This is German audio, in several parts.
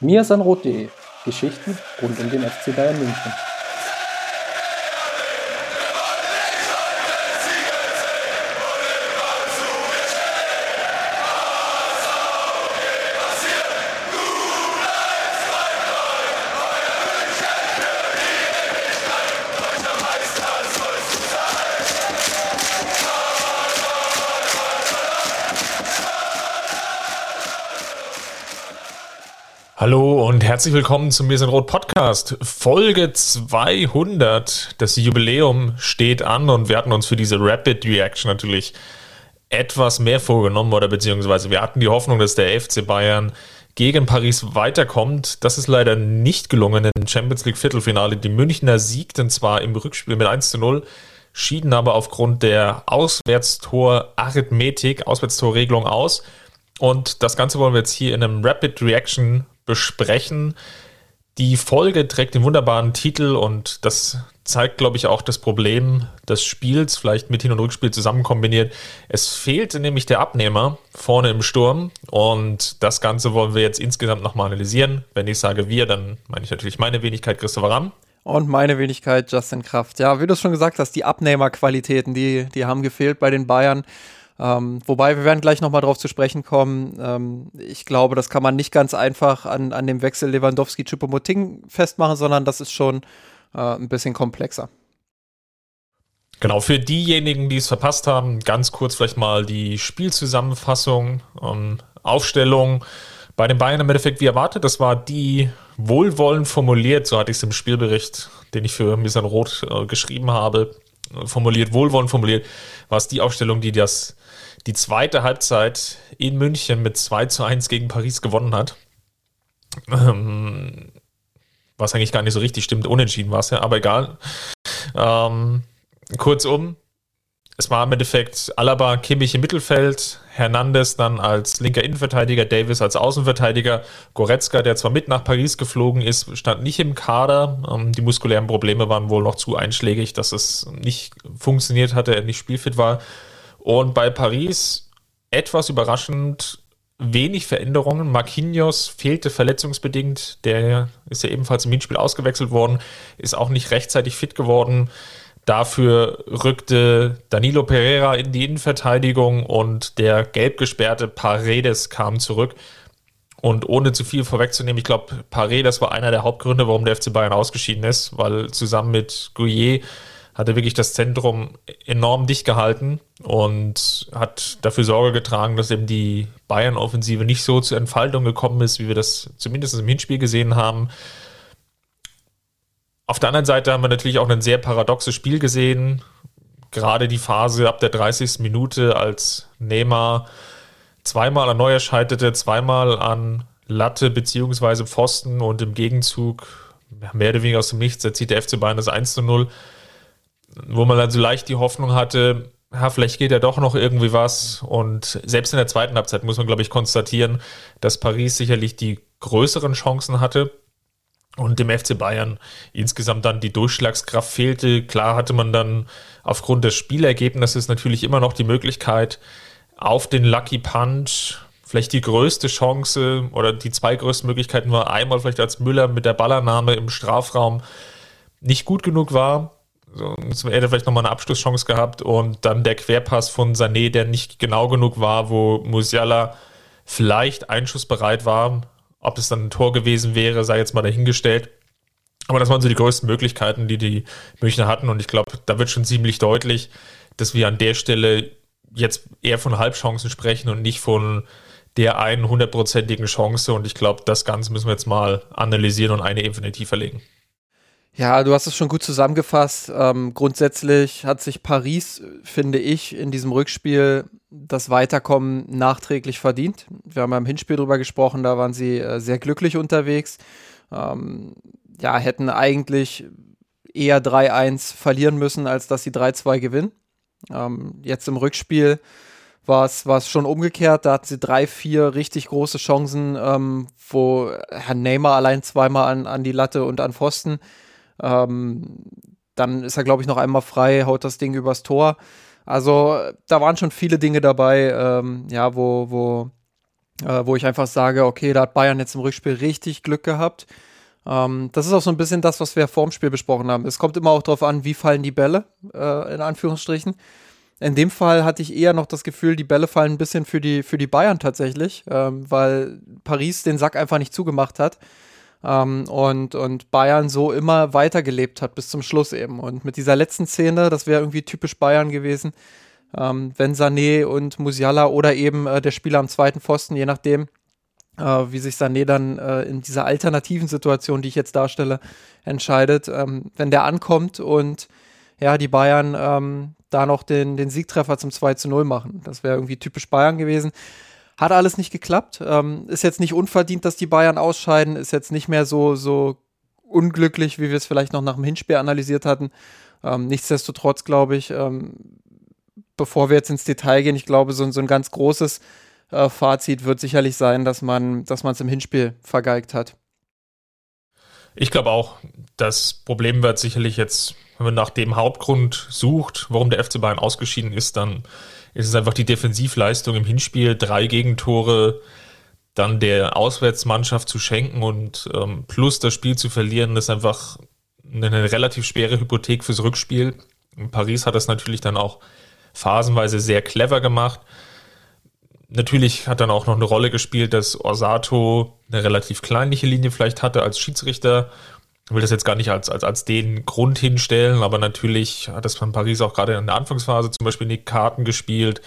mirsanrot.de Geschichten rund um den FC Bayern München. Herzlich willkommen zum Mir sind Rot Podcast. Folge 200. Das Jubiläum steht an und wir hatten uns für diese Rapid Reaction natürlich etwas mehr vorgenommen oder beziehungsweise wir hatten die Hoffnung, dass der FC Bayern gegen Paris weiterkommt. Das ist leider nicht gelungen im Champions League Viertelfinale. Die Münchner siegten zwar im Rückspiel mit 1 zu 0, schieden aber aufgrund der Auswärtstor-Arithmetik, Auswärtstorregelung aus. Und das Ganze wollen wir jetzt hier in einem Rapid Reaction besprechen. Die Folge trägt den wunderbaren Titel und das zeigt, glaube ich, auch das Problem des Spiels, vielleicht mit Hin- und Rückspiel zusammen kombiniert. Es fehlte nämlich der Abnehmer vorne im Sturm und das Ganze wollen wir jetzt insgesamt nochmal analysieren. Wenn ich sage wir, dann meine ich natürlich meine Wenigkeit Christopher Ramm. Und meine Wenigkeit Justin Kraft. Ja, wie du es schon gesagt hast, die Abnehmerqualitäten, die, die haben gefehlt bei den Bayern. Ähm, wobei wir werden gleich nochmal drauf zu sprechen kommen. Ähm, ich glaube, das kann man nicht ganz einfach an, an dem Wechsel Lewandowski-Chupomoting festmachen, sondern das ist schon äh, ein bisschen komplexer. Genau, für diejenigen, die es verpasst haben, ganz kurz vielleicht mal die Spielzusammenfassung, ähm, Aufstellung. Bei den Bayern im Endeffekt wie erwartet, das war die wohlwollend formuliert, so hatte ich es im Spielbericht, den ich für Misan Roth äh, geschrieben habe, formuliert, wohlwollend formuliert, war es die Aufstellung, die das die zweite Halbzeit in München mit 2 zu 1 gegen Paris gewonnen hat. Ähm, was eigentlich gar nicht so richtig stimmt, unentschieden war es ja, aber egal. Ähm, kurzum, es war im Endeffekt Alaba, Kimmich im Mittelfeld, Hernandez dann als linker Innenverteidiger, Davis als Außenverteidiger, Goretzka, der zwar mit nach Paris geflogen ist, stand nicht im Kader. Ähm, die muskulären Probleme waren wohl noch zu einschlägig, dass es nicht funktioniert hatte, er nicht spielfit war. Und bei Paris etwas überraschend wenig Veränderungen. Marquinhos fehlte verletzungsbedingt, der ist ja ebenfalls im Hinspiel ausgewechselt worden, ist auch nicht rechtzeitig fit geworden. Dafür rückte Danilo Pereira in die Innenverteidigung und der gelb gesperrte Paredes kam zurück. Und ohne zu viel vorwegzunehmen, ich glaube, Paredes war einer der Hauptgründe, warum der FC Bayern ausgeschieden ist, weil zusammen mit Gouillet hat er wirklich das Zentrum enorm dicht gehalten und hat dafür Sorge getragen, dass eben die Bayern-Offensive nicht so zur Entfaltung gekommen ist, wie wir das zumindest im Hinspiel gesehen haben. Auf der anderen Seite haben wir natürlich auch ein sehr paradoxes Spiel gesehen. Gerade die Phase ab der 30. Minute, als Neymar zweimal an Neuer scheiterte, zweimal an Latte bzw. Pfosten und im Gegenzug mehr oder weniger aus dem Nichts erzieht der FC Bayern das 1 zu 0, wo man dann so leicht die Hoffnung hatte, ja, vielleicht geht ja doch noch irgendwie was. Und selbst in der zweiten Halbzeit muss man, glaube ich, konstatieren, dass Paris sicherlich die größeren Chancen hatte und dem FC Bayern insgesamt dann die Durchschlagskraft fehlte. Klar hatte man dann aufgrund des Spielergebnisses natürlich immer noch die Möglichkeit, auf den Lucky Punch vielleicht die größte Chance oder die zwei größten Möglichkeiten war einmal vielleicht als Müller mit der Ballernahme im Strafraum nicht gut genug war. So, er hätte vielleicht nochmal eine Abschlusschance gehabt und dann der Querpass von Sané, der nicht genau genug war, wo Musiala vielleicht einschussbereit war, ob es dann ein Tor gewesen wäre, sei jetzt mal dahingestellt. Aber das waren so die größten Möglichkeiten, die die Münchner hatten. Und ich glaube, da wird schon ziemlich deutlich, dass wir an der Stelle jetzt eher von Halbchancen sprechen und nicht von der einen hundertprozentigen Chance. Und ich glaube, das Ganze müssen wir jetzt mal analysieren und eine Ebene tiefer legen. Ja, du hast es schon gut zusammengefasst. Ähm, grundsätzlich hat sich Paris, finde ich, in diesem Rückspiel das Weiterkommen nachträglich verdient. Wir haben ja im Hinspiel drüber gesprochen, da waren sie äh, sehr glücklich unterwegs. Ähm, ja, hätten eigentlich eher 3-1 verlieren müssen, als dass sie 3-2 gewinnen. Ähm, jetzt im Rückspiel war es schon umgekehrt. Da hatten sie drei, vier richtig große Chancen, ähm, wo Herr Neymar allein zweimal an, an die Latte und an Pfosten ähm, dann ist er, glaube ich, noch einmal frei, haut das Ding übers Tor. Also da waren schon viele Dinge dabei, ähm, ja, wo, wo äh, wo ich einfach sage, okay, da hat Bayern jetzt im Rückspiel richtig Glück gehabt. Ähm, das ist auch so ein bisschen das, was wir vorm Spiel besprochen haben. Es kommt immer auch darauf an, wie fallen die Bälle, äh, in Anführungsstrichen. In dem Fall hatte ich eher noch das Gefühl, die Bälle fallen ein bisschen für die, für die Bayern tatsächlich, ähm, weil Paris den Sack einfach nicht zugemacht hat. Ähm, und, und Bayern so immer weitergelebt hat bis zum Schluss eben. Und mit dieser letzten Szene, das wäre irgendwie typisch Bayern gewesen, ähm, wenn Sané und Musiala oder eben äh, der Spieler am zweiten Pfosten, je nachdem, äh, wie sich Sané dann äh, in dieser alternativen Situation, die ich jetzt darstelle, entscheidet, ähm, wenn der ankommt und ja, die Bayern ähm, da noch den, den Siegtreffer zum 2 zu 0 machen. Das wäre irgendwie typisch Bayern gewesen. Hat alles nicht geklappt. Ähm, ist jetzt nicht unverdient, dass die Bayern ausscheiden. Ist jetzt nicht mehr so, so unglücklich, wie wir es vielleicht noch nach dem Hinspiel analysiert hatten. Ähm, nichtsdestotrotz glaube ich, ähm, bevor wir jetzt ins Detail gehen, ich glaube, so, so ein ganz großes äh, Fazit wird sicherlich sein, dass man dass es im Hinspiel vergeigt hat. Ich glaube auch, das Problem wird sicherlich jetzt wenn man nach dem Hauptgrund sucht, warum der FC Bayern ausgeschieden ist, dann ist es einfach die Defensivleistung im Hinspiel, drei Gegentore, dann der Auswärtsmannschaft zu schenken und ähm, plus das Spiel zu verlieren, ist einfach eine relativ schwere Hypothek fürs Rückspiel. In Paris hat das natürlich dann auch phasenweise sehr clever gemacht. Natürlich hat dann auch noch eine Rolle gespielt, dass Orsato eine relativ kleinliche Linie vielleicht hatte als Schiedsrichter ich will das jetzt gar nicht als, als, als den Grund hinstellen, aber natürlich hat das von Paris auch gerade in der Anfangsphase zum Beispiel nicht Karten gespielt.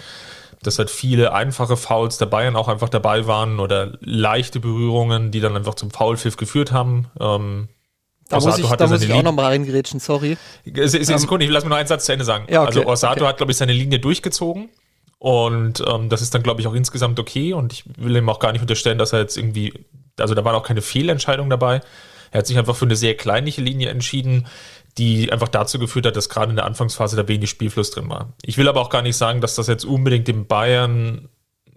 dass halt viele einfache Fouls der Bayern auch einfach dabei waren oder leichte Berührungen, die dann einfach zum Foulpfiff geführt haben. Ähm, da Orsato muss ich, da muss ich auch nochmal reingrätschen, sorry. Se, se, Sekunde, ich lass mir noch einen Satz zu Ende sagen. Ja, okay, also Orsato okay. hat, glaube ich, seine Linie durchgezogen und ähm, das ist dann, glaube ich, auch insgesamt okay und ich will ihm auch gar nicht unterstellen, dass er jetzt irgendwie, also da waren auch keine Fehlentscheidungen dabei. Er hat sich einfach für eine sehr kleinliche Linie entschieden, die einfach dazu geführt hat, dass gerade in der Anfangsphase da wenig Spielfluss drin war. Ich will aber auch gar nicht sagen, dass das jetzt unbedingt dem Bayern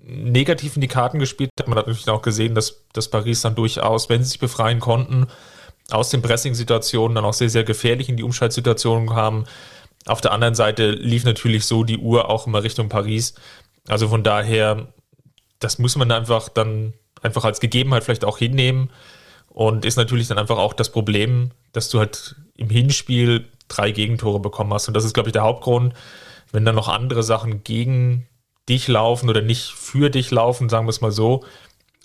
negativ in die Karten gespielt hat. Man hat natürlich auch gesehen, dass, dass Paris dann durchaus, wenn sie sich befreien konnten, aus den Pressing-Situationen dann auch sehr, sehr gefährlich in die Umschaltsituationen kamen. Auf der anderen Seite lief natürlich so die Uhr auch immer Richtung Paris. Also von daher, das muss man einfach dann einfach als Gegebenheit vielleicht auch hinnehmen. Und ist natürlich dann einfach auch das Problem, dass du halt im Hinspiel drei Gegentore bekommen hast. Und das ist, glaube ich, der Hauptgrund. Wenn dann noch andere Sachen gegen dich laufen oder nicht für dich laufen, sagen wir es mal so,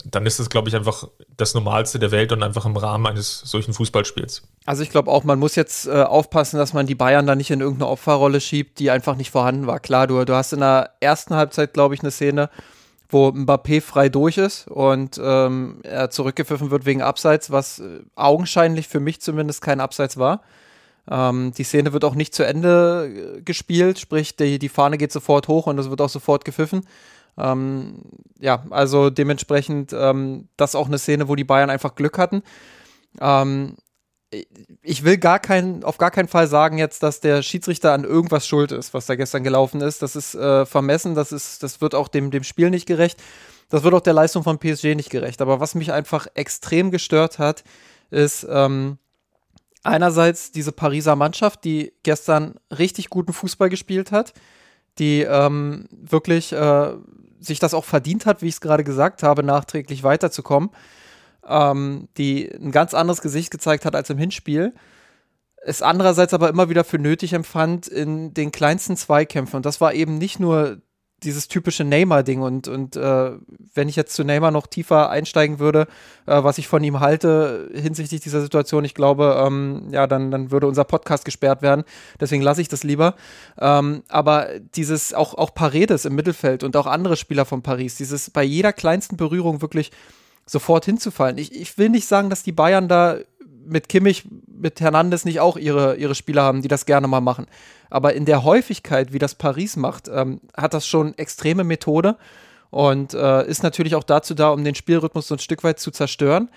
dann ist das, glaube ich, einfach das Normalste der Welt und einfach im Rahmen eines solchen Fußballspiels. Also ich glaube auch, man muss jetzt äh, aufpassen, dass man die Bayern da nicht in irgendeine Opferrolle schiebt, die einfach nicht vorhanden war. Klar, du, du hast in der ersten Halbzeit, glaube ich, eine Szene, wo Mbappé frei durch ist und ähm, er zurückgepfiffen wird wegen Abseits, was äh, augenscheinlich für mich zumindest kein Abseits war. Ähm, die Szene wird auch nicht zu Ende äh, gespielt, sprich die, die Fahne geht sofort hoch und es wird auch sofort gepfiffen. Ähm, ja, also dementsprechend ähm, das auch eine Szene, wo die Bayern einfach Glück hatten. Ähm, ich will gar kein, auf gar keinen Fall sagen jetzt, dass der Schiedsrichter an irgendwas schuld ist, was da gestern gelaufen ist. Das ist äh, vermessen, das ist, das wird auch dem, dem Spiel nicht gerecht. Das wird auch der Leistung von PSG nicht gerecht. Aber was mich einfach extrem gestört hat, ist ähm, einerseits diese Pariser Mannschaft, die gestern richtig guten Fußball gespielt hat, die ähm, wirklich äh, sich das auch verdient hat, wie ich es gerade gesagt habe, nachträglich weiterzukommen ähm, die ein ganz anderes Gesicht gezeigt hat als im Hinspiel. Es andererseits aber immer wieder für nötig empfand in den kleinsten Zweikämpfen. Und das war eben nicht nur dieses typische Neymar-Ding. Und, und äh, wenn ich jetzt zu Neymar noch tiefer einsteigen würde, äh, was ich von ihm halte hinsichtlich dieser Situation, ich glaube, ähm, ja, dann, dann würde unser Podcast gesperrt werden. Deswegen lasse ich das lieber. Ähm, aber dieses, auch, auch Paredes im Mittelfeld und auch andere Spieler von Paris, dieses bei jeder kleinsten Berührung wirklich sofort hinzufallen. Ich, ich will nicht sagen, dass die Bayern da mit Kimmich, mit Hernandez nicht auch ihre, ihre Spieler haben, die das gerne mal machen. Aber in der Häufigkeit, wie das Paris macht, ähm, hat das schon extreme Methode und äh, ist natürlich auch dazu da, um den Spielrhythmus so ein Stück weit zu zerstören.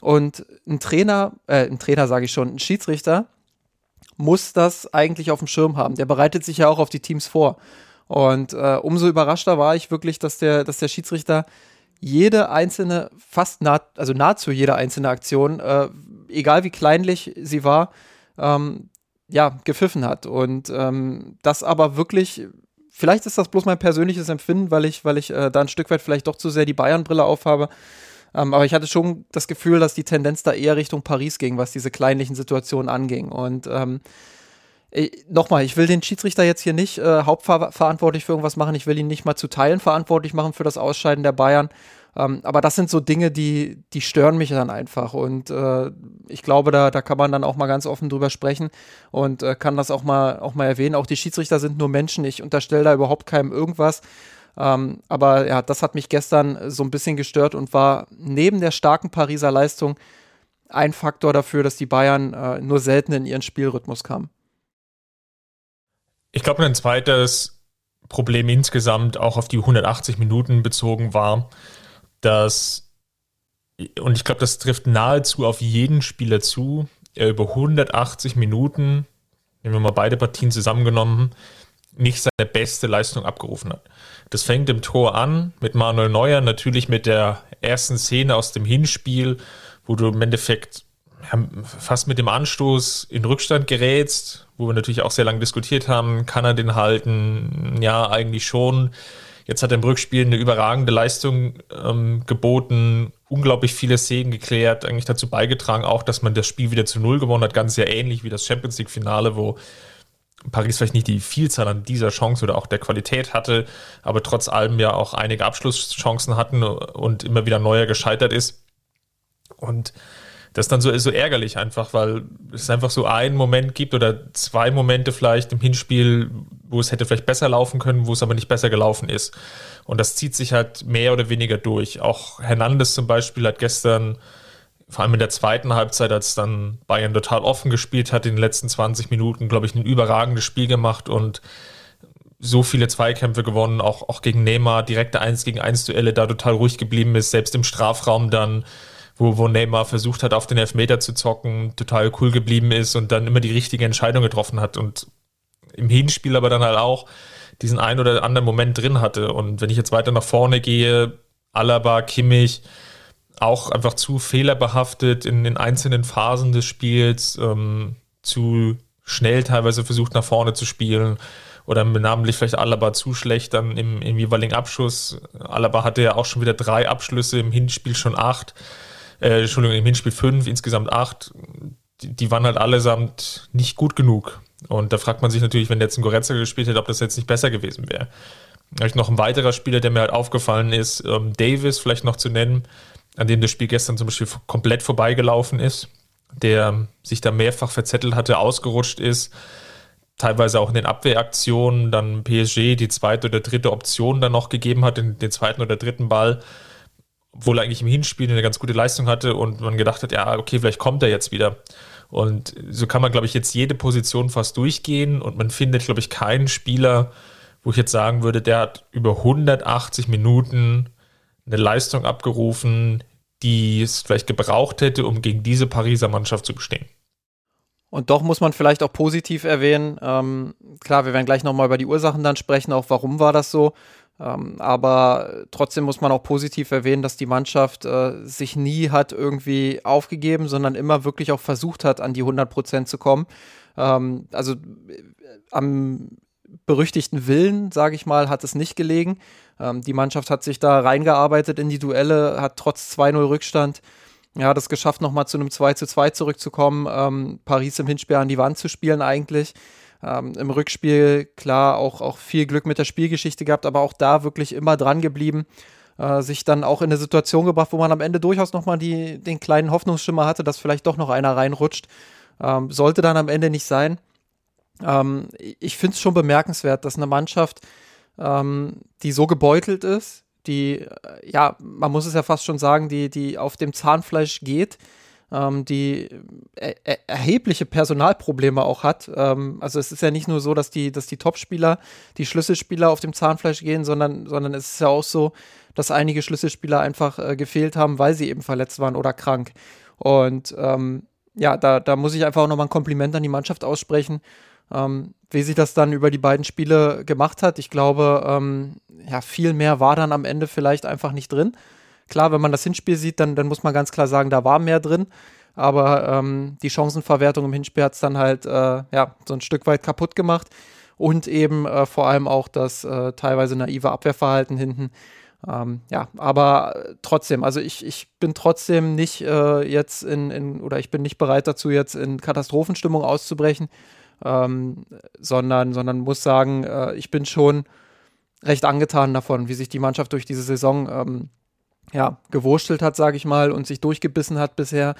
Und ein Trainer, äh, ein Trainer sage ich schon, ein Schiedsrichter muss das eigentlich auf dem Schirm haben. Der bereitet sich ja auch auf die Teams vor. Und äh, umso überraschter war ich wirklich, dass der, dass der Schiedsrichter jede einzelne, fast nah, also nahezu jede einzelne Aktion, äh, egal wie kleinlich sie war, ähm, ja, gepfiffen hat. Und ähm, das aber wirklich vielleicht ist das bloß mein persönliches Empfinden, weil ich, weil ich äh, da ein Stück weit vielleicht doch zu sehr die Bayern-Brille aufhabe. Ähm, aber ich hatte schon das Gefühl, dass die Tendenz da eher Richtung Paris ging, was diese kleinlichen Situationen anging. Und ähm, nochmal, ich will den Schiedsrichter jetzt hier nicht äh, hauptverantwortlich für irgendwas machen. Ich will ihn nicht mal zu Teilen verantwortlich machen für das Ausscheiden der Bayern. Ähm, aber das sind so Dinge, die, die stören mich dann einfach. Und äh, ich glaube, da, da kann man dann auch mal ganz offen drüber sprechen und äh, kann das auch mal, auch mal erwähnen. Auch die Schiedsrichter sind nur Menschen. Ich unterstelle da überhaupt keinem irgendwas. Ähm, aber ja, das hat mich gestern so ein bisschen gestört und war neben der starken Pariser Leistung ein Faktor dafür, dass die Bayern äh, nur selten in ihren Spielrhythmus kamen. Ich glaube, ein zweites Problem insgesamt auch auf die 180 Minuten bezogen war, dass, und ich glaube, das trifft nahezu auf jeden Spieler zu, er über 180 Minuten, nehmen wir mal beide Partien zusammengenommen, nicht seine beste Leistung abgerufen hat. Das fängt im Tor an mit Manuel Neuer, natürlich mit der ersten Szene aus dem Hinspiel, wo du im Endeffekt fast mit dem Anstoß in Rückstand gerätst, wo wir natürlich auch sehr lange diskutiert haben, kann er den halten? Ja, eigentlich schon. Jetzt hat er im Rückspiel eine überragende Leistung ähm, geboten, unglaublich viele Szenen geklärt, eigentlich dazu beigetragen, auch, dass man das Spiel wieder zu Null gewonnen hat, ganz sehr ähnlich wie das Champions League-Finale, wo Paris vielleicht nicht die Vielzahl an dieser Chance oder auch der Qualität hatte, aber trotz allem ja auch einige Abschlusschancen hatten und immer wieder neuer gescheitert ist. Und das ist dann so, so ärgerlich einfach, weil es einfach so einen Moment gibt oder zwei Momente vielleicht im Hinspiel, wo es hätte vielleicht besser laufen können, wo es aber nicht besser gelaufen ist. Und das zieht sich halt mehr oder weniger durch. Auch Hernandez zum Beispiel hat gestern, vor allem in der zweiten Halbzeit, als dann Bayern total offen gespielt hat, in den letzten 20 Minuten, glaube ich, ein überragendes Spiel gemacht und so viele Zweikämpfe gewonnen, auch, auch gegen Neymar, direkte 1 gegen 1 Duelle da total ruhig geblieben ist, selbst im Strafraum dann wo, wo Neymar versucht hat, auf den Elfmeter zu zocken, total cool geblieben ist und dann immer die richtige Entscheidung getroffen hat und im Hinspiel aber dann halt auch diesen einen oder anderen Moment drin hatte. Und wenn ich jetzt weiter nach vorne gehe, Alaba, Kimmich, auch einfach zu fehlerbehaftet in den einzelnen Phasen des Spiels, ähm, zu schnell teilweise versucht nach vorne zu spielen oder namentlich vielleicht Alaba zu schlecht dann im, im jeweiligen Abschuss. Alaba hatte ja auch schon wieder drei Abschlüsse, im Hinspiel schon acht äh, Entschuldigung, im Hinspiel fünf, insgesamt acht, die, die, waren halt allesamt nicht gut genug. Und da fragt man sich natürlich, wenn jetzt ein Goretzka gespielt hätte, ob das jetzt nicht besser gewesen wäre. Vielleicht noch ein weiterer Spieler, der mir halt aufgefallen ist, ähm, Davis vielleicht noch zu nennen, an dem das Spiel gestern zum Beispiel komplett vorbeigelaufen ist, der sich da mehrfach verzettelt hatte, ausgerutscht ist, teilweise auch in den Abwehraktionen, dann PSG die zweite oder dritte Option dann noch gegeben hat, den, den zweiten oder dritten Ball obwohl er eigentlich im Hinspiel eine ganz gute Leistung hatte und man gedacht hat, ja, okay, vielleicht kommt er jetzt wieder. Und so kann man, glaube ich, jetzt jede Position fast durchgehen und man findet, glaube ich, keinen Spieler, wo ich jetzt sagen würde, der hat über 180 Minuten eine Leistung abgerufen, die es vielleicht gebraucht hätte, um gegen diese Pariser Mannschaft zu bestehen. Und doch muss man vielleicht auch positiv erwähnen, ähm, klar, wir werden gleich nochmal über die Ursachen dann sprechen, auch warum war das so. Ähm, aber trotzdem muss man auch positiv erwähnen, dass die Mannschaft äh, sich nie hat irgendwie aufgegeben, sondern immer wirklich auch versucht hat, an die 100 Prozent zu kommen. Ähm, also äh, am berüchtigten Willen, sage ich mal, hat es nicht gelegen. Ähm, die Mannschaft hat sich da reingearbeitet in die Duelle, hat trotz 2-0 Rückstand ja, das geschafft, nochmal zu einem 2 zu 2 zurückzukommen, ähm, Paris im Hinspiel an die Wand zu spielen eigentlich. Ähm, Im Rückspiel, klar, auch, auch viel Glück mit der Spielgeschichte gehabt, aber auch da wirklich immer dran geblieben. Äh, sich dann auch in eine Situation gebracht, wo man am Ende durchaus nochmal den kleinen Hoffnungsschimmer hatte, dass vielleicht doch noch einer reinrutscht. Ähm, sollte dann am Ende nicht sein. Ähm, ich finde es schon bemerkenswert, dass eine Mannschaft, ähm, die so gebeutelt ist, die, äh, ja, man muss es ja fast schon sagen, die, die auf dem Zahnfleisch geht, ähm, die er er erhebliche Personalprobleme auch hat. Ähm, also es ist ja nicht nur so, dass die, dass die Topspieler, die Schlüsselspieler auf dem Zahnfleisch gehen, sondern, sondern es ist ja auch so, dass einige Schlüsselspieler einfach äh, gefehlt haben, weil sie eben verletzt waren oder krank. Und ähm, ja, da, da muss ich einfach auch nochmal ein Kompliment an die Mannschaft aussprechen, ähm, wie sich das dann über die beiden Spiele gemacht hat. Ich glaube, ähm, ja, viel mehr war dann am Ende vielleicht einfach nicht drin. Klar, wenn man das Hinspiel sieht, dann, dann muss man ganz klar sagen, da war mehr drin. Aber ähm, die Chancenverwertung im Hinspiel hat es dann halt äh, ja, so ein Stück weit kaputt gemacht. und eben äh, vor allem auch das äh, teilweise naive Abwehrverhalten hinten. Ähm, ja, aber trotzdem, also ich, ich bin trotzdem nicht äh, jetzt in, in, oder ich bin nicht bereit dazu, jetzt in Katastrophenstimmung auszubrechen, ähm, sondern, sondern muss sagen, äh, ich bin schon recht angetan davon, wie sich die Mannschaft durch diese Saison ähm, ja, gewurstelt hat, sage ich mal, und sich durchgebissen hat bisher.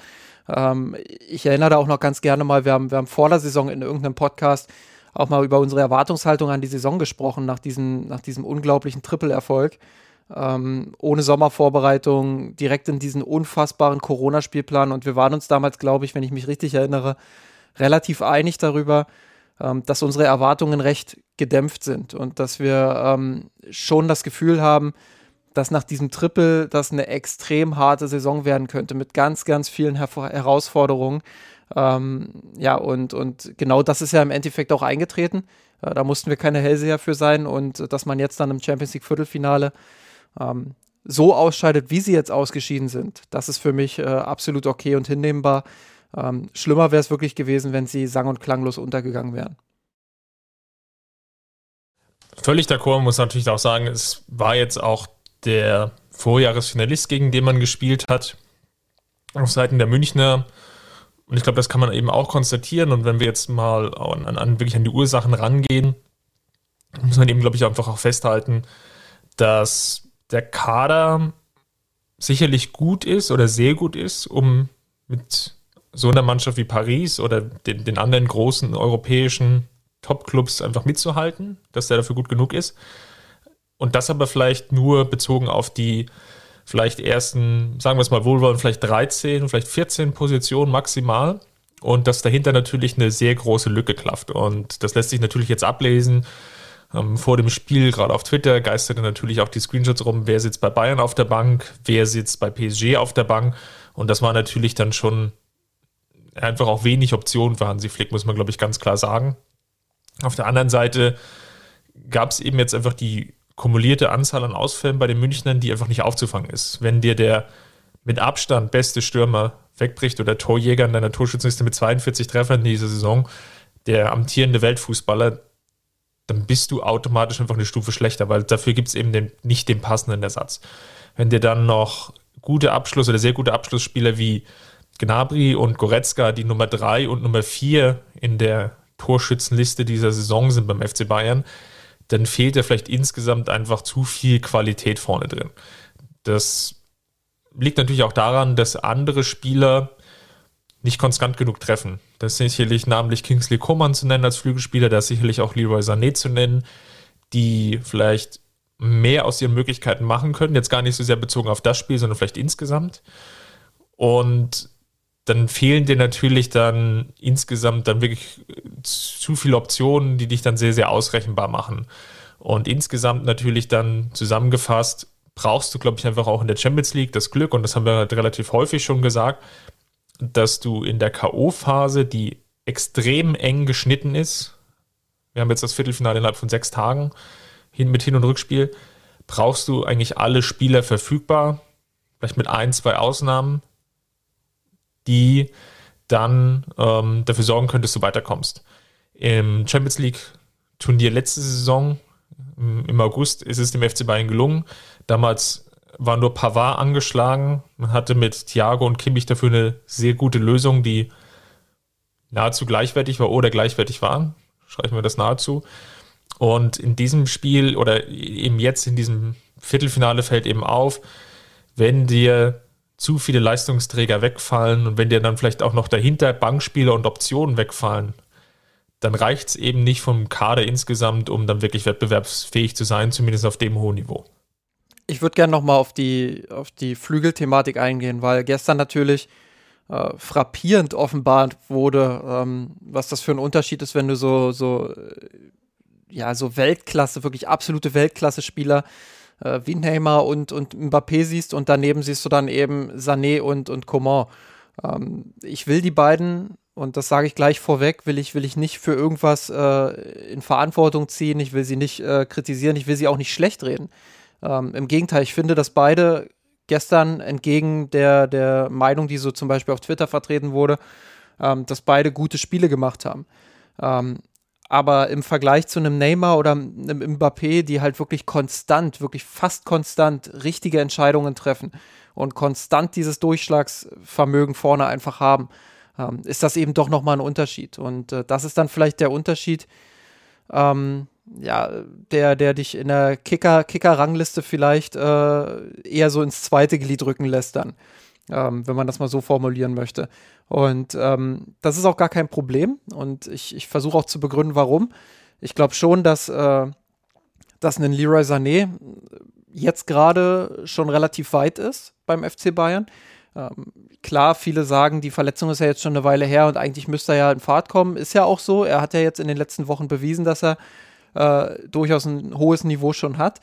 Ähm, ich erinnere da auch noch ganz gerne mal, wir haben, wir haben vor der Saison in irgendeinem Podcast auch mal über unsere Erwartungshaltung an die Saison gesprochen, nach diesem, nach diesem unglaublichen Triple-Erfolg. Ähm, ohne Sommervorbereitung, direkt in diesen unfassbaren Corona-Spielplan. Und wir waren uns damals, glaube ich, wenn ich mich richtig erinnere, relativ einig darüber, ähm, dass unsere Erwartungen recht gedämpft sind und dass wir ähm, schon das Gefühl haben, dass nach diesem Triple das eine extrem harte Saison werden könnte mit ganz, ganz vielen Her Herausforderungen. Ähm, ja, und, und genau das ist ja im Endeffekt auch eingetreten. Äh, da mussten wir keine Hellseher für sein und äh, dass man jetzt dann im Champions League Viertelfinale ähm, so ausscheidet, wie sie jetzt ausgeschieden sind, das ist für mich äh, absolut okay und hinnehmbar. Ähm, schlimmer wäre es wirklich gewesen, wenn sie sang- und klanglos untergegangen wären. Völlig d'accord, muss natürlich auch sagen, es war jetzt auch der Vorjahresfinalist, gegen den man gespielt hat, auf Seiten der Münchner. Und ich glaube, das kann man eben auch konstatieren. Und wenn wir jetzt mal an, an, wirklich an die Ursachen rangehen, muss man eben, glaube ich, einfach auch festhalten, dass der Kader sicherlich gut ist oder sehr gut ist, um mit so einer Mannschaft wie Paris oder den, den anderen großen europäischen Top-Clubs einfach mitzuhalten, dass der dafür gut genug ist. Und das aber vielleicht nur bezogen auf die vielleicht ersten, sagen wir es mal wohlwollend, vielleicht 13, vielleicht 14 Positionen maximal. Und dass dahinter natürlich eine sehr große Lücke klafft. Und das lässt sich natürlich jetzt ablesen. Ähm, vor dem Spiel, gerade auf Twitter, geisterte natürlich auch die Screenshots rum, wer sitzt bei Bayern auf der Bank, wer sitzt bei PSG auf der Bank. Und das war natürlich dann schon einfach auch wenig Optionen für Hansi Flick, muss man, glaube ich, ganz klar sagen. Auf der anderen Seite gab es eben jetzt einfach die kumulierte Anzahl an Ausfällen bei den Münchnern, die einfach nicht aufzufangen ist. Wenn dir der mit Abstand beste Stürmer wegbricht oder Torjäger in deiner Torschützenliste mit 42 Treffern in dieser Saison, der amtierende Weltfußballer, dann bist du automatisch einfach eine Stufe schlechter, weil dafür gibt es eben den, nicht den passenden Ersatz. Wenn dir dann noch gute Abschluss oder sehr gute Abschlussspieler wie Gnabry und Goretzka, die Nummer 3 und Nummer 4 in der Torschützenliste dieser Saison sind beim FC Bayern, dann fehlt ja vielleicht insgesamt einfach zu viel Qualität vorne drin. Das liegt natürlich auch daran, dass andere Spieler nicht konstant genug treffen. Das ist sicherlich namentlich Kingsley Coman zu nennen als Flügelspieler, da ist sicherlich auch Leroy Sané zu nennen, die vielleicht mehr aus ihren Möglichkeiten machen können. Jetzt gar nicht so sehr bezogen auf das Spiel, sondern vielleicht insgesamt. Und dann fehlen dir natürlich dann insgesamt dann wirklich zu viele Optionen, die dich dann sehr, sehr ausrechenbar machen. Und insgesamt natürlich dann zusammengefasst, brauchst du, glaube ich, einfach auch in der Champions League das Glück, und das haben wir halt relativ häufig schon gesagt, dass du in der K.O.-Phase, die extrem eng geschnitten ist, wir haben jetzt das Viertelfinale innerhalb von sechs Tagen hin, mit Hin- und Rückspiel, brauchst du eigentlich alle Spieler verfügbar, vielleicht mit ein, zwei Ausnahmen, die dann ähm, dafür sorgen können, dass du weiterkommst. Im Champions League Turnier letzte Saison im August ist es dem FC Bayern gelungen. Damals war nur Pavard angeschlagen. Man hatte mit Thiago und Kimmich dafür eine sehr gute Lösung, die nahezu gleichwertig war oder gleichwertig waren. Schreiben wir das nahezu. Und in diesem Spiel oder eben jetzt in diesem Viertelfinale fällt eben auf, wenn dir zu viele Leistungsträger wegfallen und wenn dir dann vielleicht auch noch dahinter Bankspieler und Optionen wegfallen, dann reicht es eben nicht vom Kader insgesamt, um dann wirklich wettbewerbsfähig zu sein, zumindest auf dem hohen Niveau. Ich würde gerne nochmal auf die, auf die Flügelthematik eingehen, weil gestern natürlich äh, frappierend offenbart wurde, ähm, was das für ein Unterschied ist, wenn du so, so, äh, ja, so Weltklasse, wirklich absolute Weltklasse-Spieler äh, wie Neymar und, und Mbappé siehst und daneben siehst du dann eben Sané und, und Coman. Ähm, ich will die beiden, und das sage ich gleich vorweg, will ich, will ich nicht für irgendwas äh, in Verantwortung ziehen, ich will sie nicht äh, kritisieren, ich will sie auch nicht schlecht reden. Ähm, Im Gegenteil, ich finde, dass beide gestern entgegen der, der Meinung, die so zum Beispiel auf Twitter vertreten wurde, ähm, dass beide gute Spiele gemacht haben. Ähm, Aber im Vergleich zu einem Neymar oder einem Mbappé, die halt wirklich konstant, wirklich fast konstant richtige Entscheidungen treffen und konstant dieses Durchschlagsvermögen vorne einfach haben, ähm, ist das eben doch nochmal ein Unterschied. Und äh, das ist dann vielleicht der Unterschied, ähm, ja, der, der dich in der Kicker, Kicker-Rangliste vielleicht äh, eher so ins zweite Glied rücken lässt dann, ähm, wenn man das mal so formulieren möchte. Und ähm, das ist auch gar kein Problem. Und ich, ich versuche auch zu begründen, warum. Ich glaube schon, dass, äh, dass ein Leroy Sané jetzt gerade schon relativ weit ist beim FC Bayern. Ähm, klar, viele sagen, die Verletzung ist ja jetzt schon eine Weile her und eigentlich müsste er ja in Fahrt kommen. Ist ja auch so. Er hat ja jetzt in den letzten Wochen bewiesen, dass er äh, durchaus ein hohes Niveau schon hat.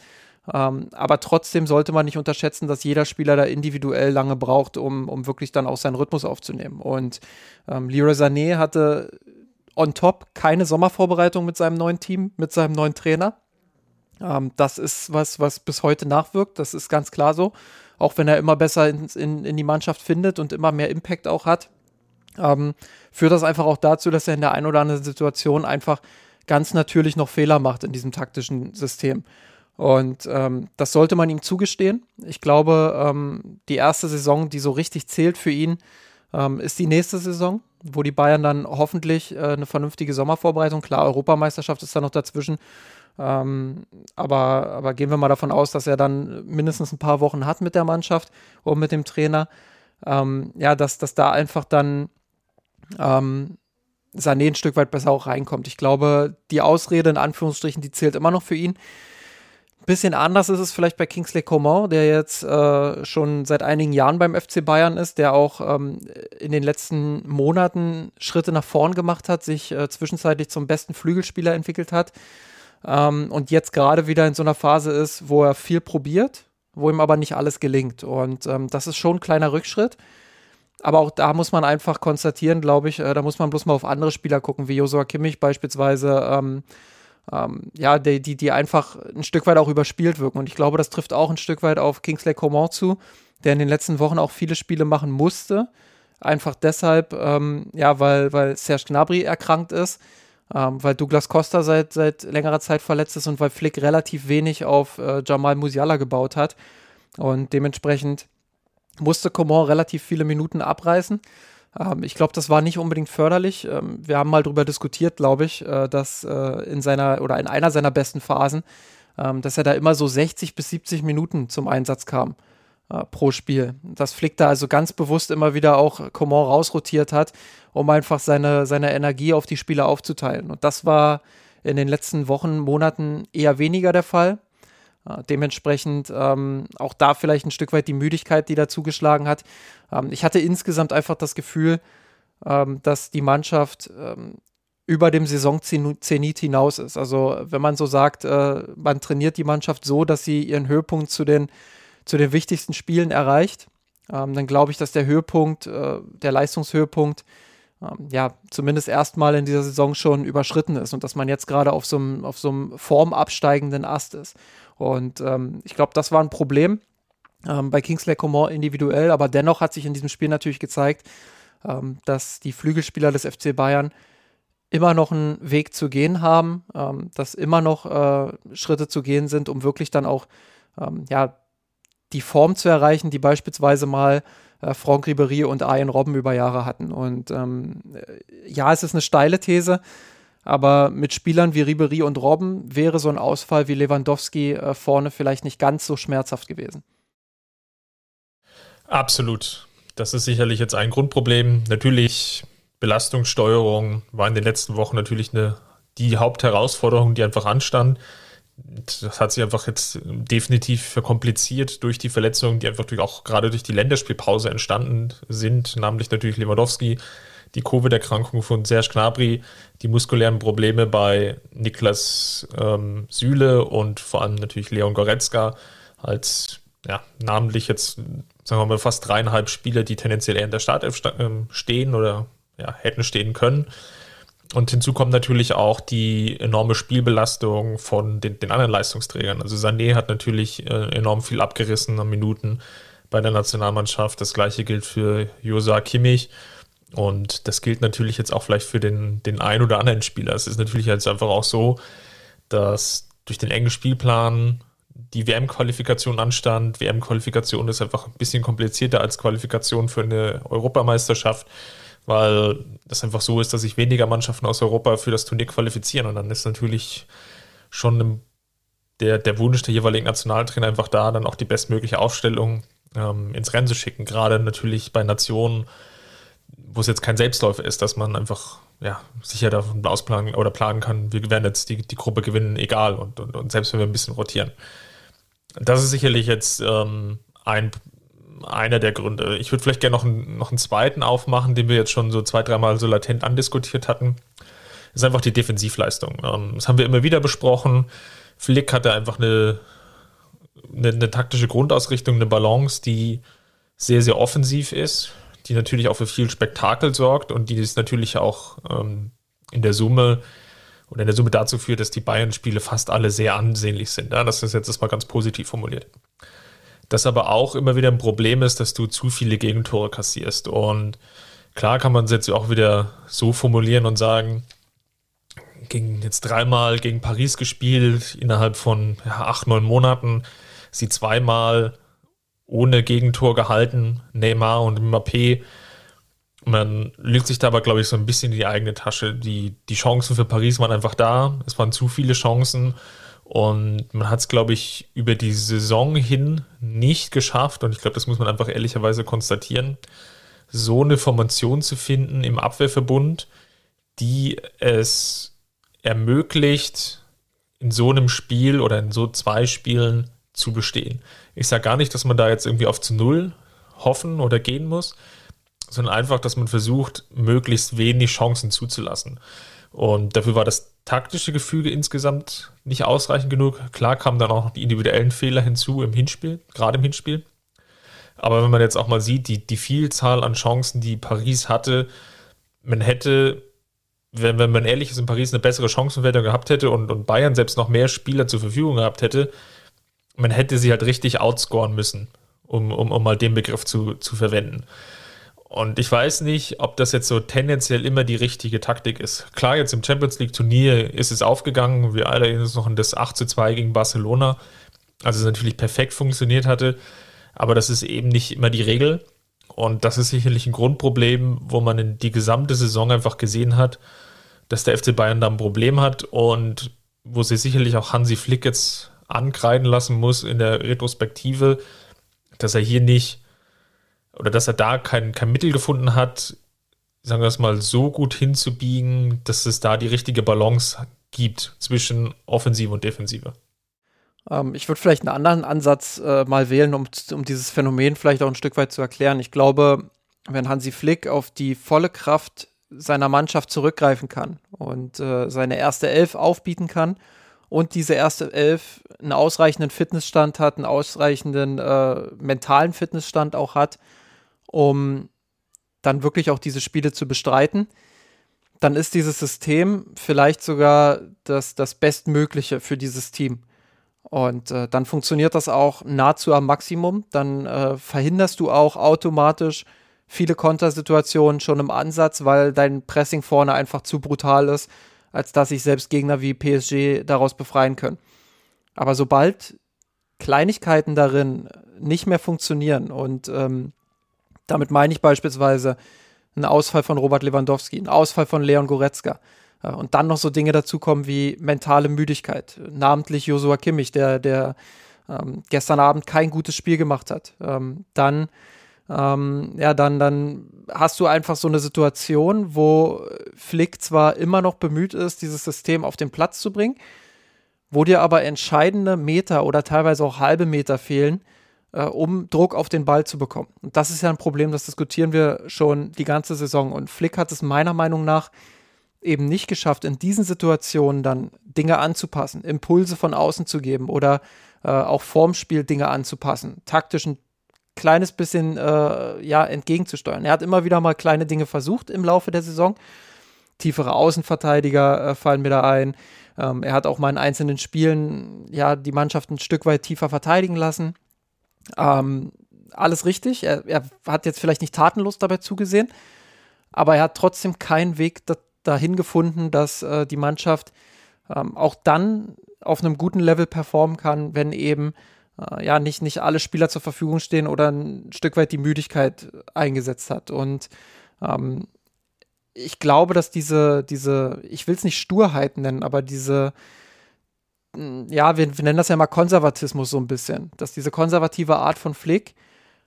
Ähm, aber trotzdem sollte man nicht unterschätzen, dass jeder Spieler da individuell lange braucht, um, um wirklich dann auch seinen Rhythmus aufzunehmen. Und ähm, Leroy Sané hatte on top keine Sommervorbereitung mit seinem neuen Team, mit seinem neuen Trainer. Ähm, das ist was, was bis heute nachwirkt. Das ist ganz klar so. Auch wenn er immer besser in, in, in die Mannschaft findet und immer mehr Impact auch hat, ähm, führt das einfach auch dazu, dass er in der einen oder anderen Situation einfach ganz natürlich noch Fehler macht in diesem taktischen System. Und ähm, das sollte man ihm zugestehen. Ich glaube, ähm, die erste Saison, die so richtig zählt für ihn, ähm, ist die nächste Saison, wo die Bayern dann hoffentlich äh, eine vernünftige Sommervorbereitung, klar, Europameisterschaft ist da noch dazwischen, ähm, aber, aber gehen wir mal davon aus, dass er dann mindestens ein paar Wochen hat mit der Mannschaft und mit dem Trainer. Ähm, ja, dass, dass da einfach dann ähm, Sané ein Stück weit besser auch reinkommt. Ich glaube, die Ausrede in Anführungsstrichen, die zählt immer noch für ihn. Bisschen anders ist es vielleicht bei Kingsley Coman, der jetzt äh, schon seit einigen Jahren beim FC Bayern ist, der auch ähm, in den letzten Monaten Schritte nach vorn gemacht hat, sich äh, zwischenzeitlich zum besten Flügelspieler entwickelt hat ähm, und jetzt gerade wieder in so einer Phase ist, wo er viel probiert, wo ihm aber nicht alles gelingt. Und ähm, das ist schon ein kleiner Rückschritt. Aber auch da muss man einfach konstatieren, glaube ich, äh, da muss man bloß mal auf andere Spieler gucken, wie Josua Kimmich beispielsweise ähm, ja, die, die, die einfach ein Stück weit auch überspielt wirken. Und ich glaube, das trifft auch ein Stück weit auf Kingsley Coman zu, der in den letzten Wochen auch viele Spiele machen musste. Einfach deshalb, ähm, ja, weil, weil Serge Gnabry erkrankt ist, ähm, weil Douglas Costa seit, seit längerer Zeit verletzt ist und weil Flick relativ wenig auf äh, Jamal Musiala gebaut hat. Und dementsprechend musste Coman relativ viele Minuten abreißen. Ähm, ich glaube, das war nicht unbedingt förderlich. Ähm, wir haben mal darüber diskutiert, glaube ich, äh, dass äh, in seiner oder in einer seiner besten Phasen, ähm, dass er da immer so 60 bis 70 Minuten zum Einsatz kam äh, pro Spiel. Das Flick da also ganz bewusst immer wieder auch Coman rausrotiert hat, um einfach seine, seine Energie auf die Spieler aufzuteilen. Und das war in den letzten Wochen, Monaten eher weniger der Fall. Äh, dementsprechend ähm, auch da vielleicht ein Stück weit die Müdigkeit, die da zugeschlagen hat. Ähm, ich hatte insgesamt einfach das Gefühl, ähm, dass die Mannschaft ähm, über dem Saisonzenit hinaus ist. Also wenn man so sagt, äh, man trainiert die Mannschaft so, dass sie ihren Höhepunkt zu den, zu den wichtigsten Spielen erreicht, ähm, dann glaube ich, dass der Höhepunkt, äh, der Leistungshöhepunkt, ähm, ja, zumindest erstmal in dieser Saison schon überschritten ist und dass man jetzt gerade auf so einem auf so einem formabsteigenden Ast ist. Und ähm, ich glaube, das war ein Problem ähm, bei Kingsley Coman individuell, aber dennoch hat sich in diesem Spiel natürlich gezeigt, ähm, dass die Flügelspieler des FC Bayern immer noch einen Weg zu gehen haben, ähm, dass immer noch äh, Schritte zu gehen sind, um wirklich dann auch ähm, ja, die Form zu erreichen, die beispielsweise mal äh, Franck Ribéry und Arjen Robben über Jahre hatten. Und ähm, äh, ja, es ist eine steile These, aber mit Spielern wie Ribery und Robben wäre so ein Ausfall wie Lewandowski äh, vorne vielleicht nicht ganz so schmerzhaft gewesen. Absolut. Das ist sicherlich jetzt ein Grundproblem. Natürlich, Belastungssteuerung war in den letzten Wochen natürlich eine, die Hauptherausforderung, die einfach anstand. Das hat sich einfach jetzt definitiv verkompliziert durch die Verletzungen, die einfach durch, auch gerade durch die Länderspielpause entstanden sind, namentlich natürlich Lewandowski, die Covid-Erkrankung von Serge Gnabry, die muskulären Probleme bei Niklas ähm, Süle und vor allem natürlich Leon Goretzka als ja, namentlich jetzt, sagen wir mal, fast dreieinhalb Spieler, die tendenziell eher in der Startelf ähm, stehen oder ja, hätten stehen können. Und hinzu kommt natürlich auch die enorme Spielbelastung von den, den anderen Leistungsträgern. Also Sané hat natürlich äh, enorm viel abgerissen an Minuten bei der Nationalmannschaft. Das gleiche gilt für Josa Kimmich. Und das gilt natürlich jetzt auch vielleicht für den, den einen oder anderen Spieler. Es ist natürlich jetzt einfach auch so, dass durch den engen Spielplan die WM-Qualifikation anstand. WM-Qualifikation ist einfach ein bisschen komplizierter als Qualifikation für eine Europameisterschaft, weil das einfach so ist, dass sich weniger Mannschaften aus Europa für das Turnier qualifizieren. Und dann ist natürlich schon der, der Wunsch der jeweiligen Nationaltrainer einfach da, dann auch die bestmögliche Aufstellung ähm, ins Rennen zu schicken. Gerade natürlich bei Nationen, wo es jetzt kein Selbstläufer ist, dass man einfach ja, sicher davon ausplanen oder planen kann, wir werden jetzt die, die Gruppe gewinnen, egal. Und, und, und selbst wenn wir ein bisschen rotieren. Das ist sicherlich jetzt ähm, ein, einer der Gründe. Ich würde vielleicht gerne noch, einen, noch einen zweiten aufmachen, den wir jetzt schon so zwei, dreimal so latent andiskutiert hatten. Das ist einfach die Defensivleistung. Ähm, das haben wir immer wieder besprochen. Flick hatte einfach eine, eine, eine taktische Grundausrichtung, eine Balance, die sehr, sehr offensiv ist, die natürlich auch für viel Spektakel sorgt und die es natürlich auch ähm, in der Summe oder in der Summe dazu führt, dass die Bayern-Spiele fast alle sehr ansehnlich sind. Ja, das ist jetzt mal ganz positiv formuliert. Das aber auch immer wieder ein Problem ist, dass du zu viele Gegentore kassierst. Und klar kann man es jetzt auch wieder so formulieren und sagen, gegen jetzt dreimal gegen Paris gespielt, innerhalb von ja, acht, neun Monaten, sie zweimal ohne Gegentor gehalten, Neymar und Mbappé man lügt sich da aber, glaube ich, so ein bisschen in die eigene Tasche. Die, die Chancen für Paris waren einfach da. Es waren zu viele Chancen. Und man hat es, glaube ich, über die Saison hin nicht geschafft. Und ich glaube, das muss man einfach ehrlicherweise konstatieren, so eine Formation zu finden im Abwehrverbund, die es ermöglicht, in so einem Spiel oder in so zwei Spielen zu bestehen. Ich sage gar nicht, dass man da jetzt irgendwie auf zu Null hoffen oder gehen muss sondern einfach, dass man versucht, möglichst wenig Chancen zuzulassen. Und dafür war das taktische Gefüge insgesamt nicht ausreichend genug. Klar kamen dann auch noch die individuellen Fehler hinzu im Hinspiel, gerade im Hinspiel. Aber wenn man jetzt auch mal sieht, die, die Vielzahl an Chancen, die Paris hatte, man hätte, wenn, wenn man ehrlich ist, in Paris eine bessere Chancenwertung gehabt hätte und, und Bayern selbst noch mehr Spieler zur Verfügung gehabt hätte, man hätte sie halt richtig outscoren müssen, um, um, um mal den Begriff zu, zu verwenden. Und ich weiß nicht, ob das jetzt so tendenziell immer die richtige Taktik ist. Klar, jetzt im Champions League Turnier ist es aufgegangen. Wir alle erinnern uns noch an das 8 zu 2 gegen Barcelona. Also es natürlich perfekt funktioniert hatte. Aber das ist eben nicht immer die Regel. Und das ist sicherlich ein Grundproblem, wo man in die gesamte Saison einfach gesehen hat, dass der FC Bayern da ein Problem hat und wo sie sicherlich auch Hansi Flick jetzt ankreiden lassen muss in der Retrospektive, dass er hier nicht oder dass er da kein, kein Mittel gefunden hat, sagen wir es mal, so gut hinzubiegen, dass es da die richtige Balance gibt zwischen Offensive und Defensive. Ähm, ich würde vielleicht einen anderen Ansatz äh, mal wählen, um, um dieses Phänomen vielleicht auch ein Stück weit zu erklären. Ich glaube, wenn Hansi Flick auf die volle Kraft seiner Mannschaft zurückgreifen kann und äh, seine erste Elf aufbieten kann und diese erste Elf einen ausreichenden Fitnessstand hat, einen ausreichenden äh, mentalen Fitnessstand auch hat, um dann wirklich auch diese Spiele zu bestreiten, dann ist dieses System vielleicht sogar das, das Bestmögliche für dieses Team. Und äh, dann funktioniert das auch nahezu am Maximum. Dann äh, verhinderst du auch automatisch viele Kontersituationen schon im Ansatz, weil dein Pressing vorne einfach zu brutal ist, als dass sich selbst Gegner wie PSG daraus befreien können. Aber sobald Kleinigkeiten darin nicht mehr funktionieren und ähm, damit meine ich beispielsweise einen Ausfall von Robert Lewandowski, einen Ausfall von Leon Goretzka. Und dann noch so Dinge dazukommen wie mentale Müdigkeit, namentlich Josua Kimmich, der, der ähm, gestern Abend kein gutes Spiel gemacht hat. Ähm, dann, ähm, ja, dann, dann hast du einfach so eine Situation, wo Flick zwar immer noch bemüht ist, dieses System auf den Platz zu bringen, wo dir aber entscheidende Meter oder teilweise auch halbe Meter fehlen, äh, um Druck auf den Ball zu bekommen. Und das ist ja ein Problem, das diskutieren wir schon die ganze Saison. Und Flick hat es meiner Meinung nach eben nicht geschafft, in diesen Situationen dann Dinge anzupassen, Impulse von außen zu geben oder äh, auch vorm Spiel Dinge anzupassen, taktisch ein kleines bisschen äh, ja, entgegenzusteuern. Er hat immer wieder mal kleine Dinge versucht im Laufe der Saison. Tiefere Außenverteidiger äh, fallen mir da ein. Ähm, er hat auch mal in einzelnen Spielen ja die Mannschaft ein Stück weit tiefer verteidigen lassen. Ähm, alles richtig. Er, er, hat jetzt vielleicht nicht tatenlos dabei zugesehen. aber er hat trotzdem keinen Weg da, dahin gefunden, dass äh, die Mannschaft ähm, auch dann auf einem guten Level performen kann, wenn eben ja nicht, nicht alle Spieler zur Verfügung stehen oder ein Stück weit die Müdigkeit eingesetzt hat. Und ähm, ich glaube, dass diese, diese, ich will es nicht Sturheit nennen, aber diese, hm, ja, wir, wir, nennen das ja mal Konservatismus so ein bisschen, dass diese konservative Art von Flick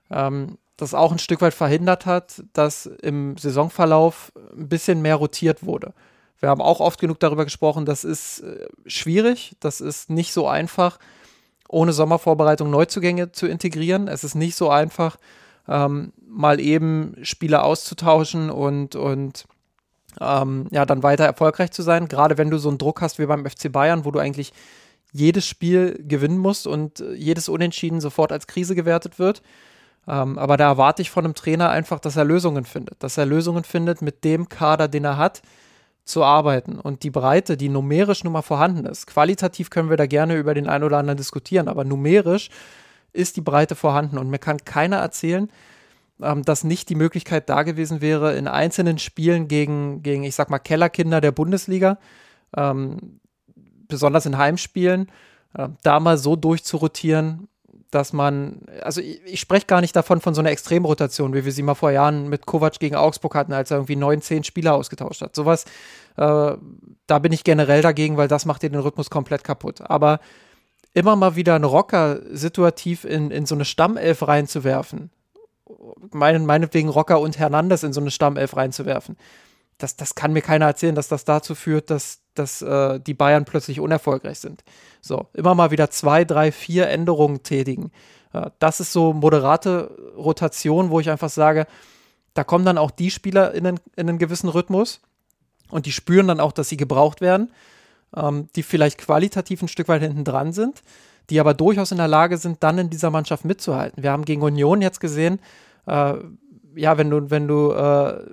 ähm, das auch ein Stück weit verhindert hat, dass im Saisonverlauf ein bisschen mehr rotiert wurde. Wir haben auch oft genug darüber gesprochen, das ist äh, schwierig, das ist nicht so einfach, ohne Sommervorbereitung Neuzugänge zu integrieren. Es ist nicht so einfach, ähm, mal eben Spieler auszutauschen und, und ähm, ja, dann weiter erfolgreich zu sein. Gerade wenn du so einen Druck hast wie beim FC Bayern, wo du eigentlich jedes Spiel gewinnen musst und äh, jedes Unentschieden sofort als Krise gewertet wird. Ähm, aber da erwarte ich von einem Trainer einfach, dass er Lösungen findet. Dass er Lösungen findet, mit dem Kader, den er hat, zu arbeiten. Und die Breite, die numerisch nun mal vorhanden ist. Qualitativ können wir da gerne über den einen oder anderen diskutieren, aber numerisch ist die Breite vorhanden. Und mir kann keiner erzählen, ähm, dass nicht die Möglichkeit da gewesen wäre, in einzelnen Spielen gegen, gegen ich sag mal, Kellerkinder der Bundesliga, ähm, besonders in Heimspielen, äh, da mal so durchzurotieren, dass man, also ich, ich spreche gar nicht davon von so einer Extremrotation, wie wir sie mal vor Jahren mit Kovac gegen Augsburg hatten, als er irgendwie neun, zehn Spieler ausgetauscht hat. Sowas, äh, da bin ich generell dagegen, weil das macht dir den Rhythmus komplett kaputt. Aber immer mal wieder einen Rocker situativ in, in so eine Stammelf reinzuwerfen, meinen, meinetwegen Rocker und Hernandez in so eine Stammelf reinzuwerfen, das, das kann mir keiner erzählen, dass das dazu führt, dass, dass äh, die Bayern plötzlich unerfolgreich sind. So, immer mal wieder zwei, drei, vier Änderungen tätigen. Äh, das ist so moderate Rotation, wo ich einfach sage, da kommen dann auch die Spieler in einen, in einen gewissen Rhythmus und die spüren dann auch, dass sie gebraucht werden, ähm, die vielleicht qualitativ ein Stück weit hinten dran sind, die aber durchaus in der Lage sind, dann in dieser Mannschaft mitzuhalten. Wir haben gegen Union jetzt gesehen, äh, ja, wenn du, wenn du äh,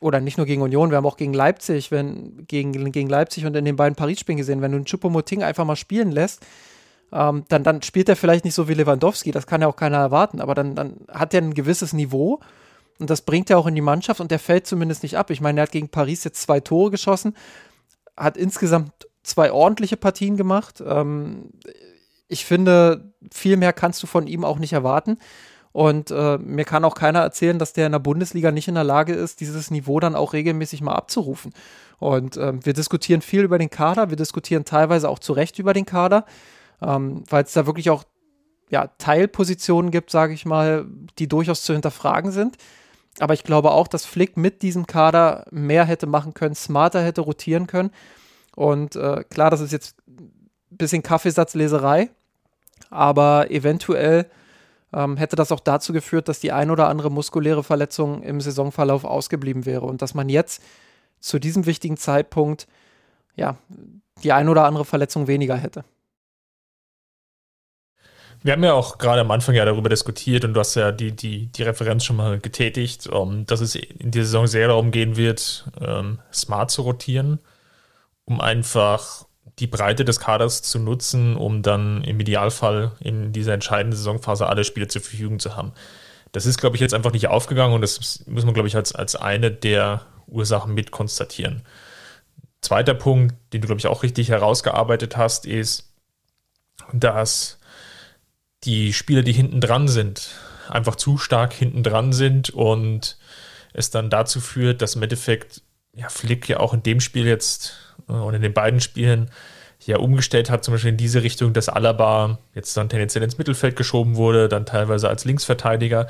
oder nicht nur gegen Union, wir haben auch gegen Leipzig, wenn, gegen, gegen Leipzig und in den beiden Paris-Spielen gesehen, wenn du einen Choupo-Moting einfach mal spielen lässt, ähm, dann, dann spielt er vielleicht nicht so wie Lewandowski, das kann ja auch keiner erwarten, aber dann, dann hat er ein gewisses Niveau und das bringt er auch in die Mannschaft und der fällt zumindest nicht ab. Ich meine, er hat gegen Paris jetzt zwei Tore geschossen, hat insgesamt zwei ordentliche Partien gemacht. Ähm, ich finde, viel mehr kannst du von ihm auch nicht erwarten. Und äh, mir kann auch keiner erzählen, dass der in der Bundesliga nicht in der Lage ist, dieses Niveau dann auch regelmäßig mal abzurufen. Und äh, wir diskutieren viel über den Kader, wir diskutieren teilweise auch zu Recht über den Kader, ähm, weil es da wirklich auch ja, Teilpositionen gibt, sage ich mal, die durchaus zu hinterfragen sind. Aber ich glaube auch, dass Flick mit diesem Kader mehr hätte machen können, smarter hätte rotieren können. Und äh, klar, das ist jetzt ein bisschen Kaffeesatzleserei, aber eventuell ähm, hätte das auch dazu geführt, dass die ein oder andere muskuläre Verletzung im Saisonverlauf ausgeblieben wäre und dass man jetzt zu diesem wichtigen Zeitpunkt ja die ein oder andere Verletzung weniger hätte. Wir haben ja auch gerade am Anfang ja darüber diskutiert und du hast ja die, die, die Referenz schon mal getätigt, um, dass es in dieser Saison sehr darum gehen wird, ähm, smart zu rotieren, um einfach die Breite des Kaders zu nutzen, um dann im Idealfall in dieser entscheidenden Saisonphase alle Spiele zur Verfügung zu haben. Das ist, glaube ich, jetzt einfach nicht aufgegangen und das muss man, glaube ich, als, als eine der Ursachen mit konstatieren. Zweiter Punkt, den du, glaube ich, auch richtig herausgearbeitet hast, ist, dass die Spieler, die hinten dran sind, einfach zu stark hinten dran sind und es dann dazu führt, dass im Endeffekt ja, Flick ja auch in dem Spiel jetzt äh, und in den beiden Spielen ja umgestellt hat, zum Beispiel in diese Richtung, dass Alaba jetzt dann tendenziell ins Mittelfeld geschoben wurde, dann teilweise als Linksverteidiger.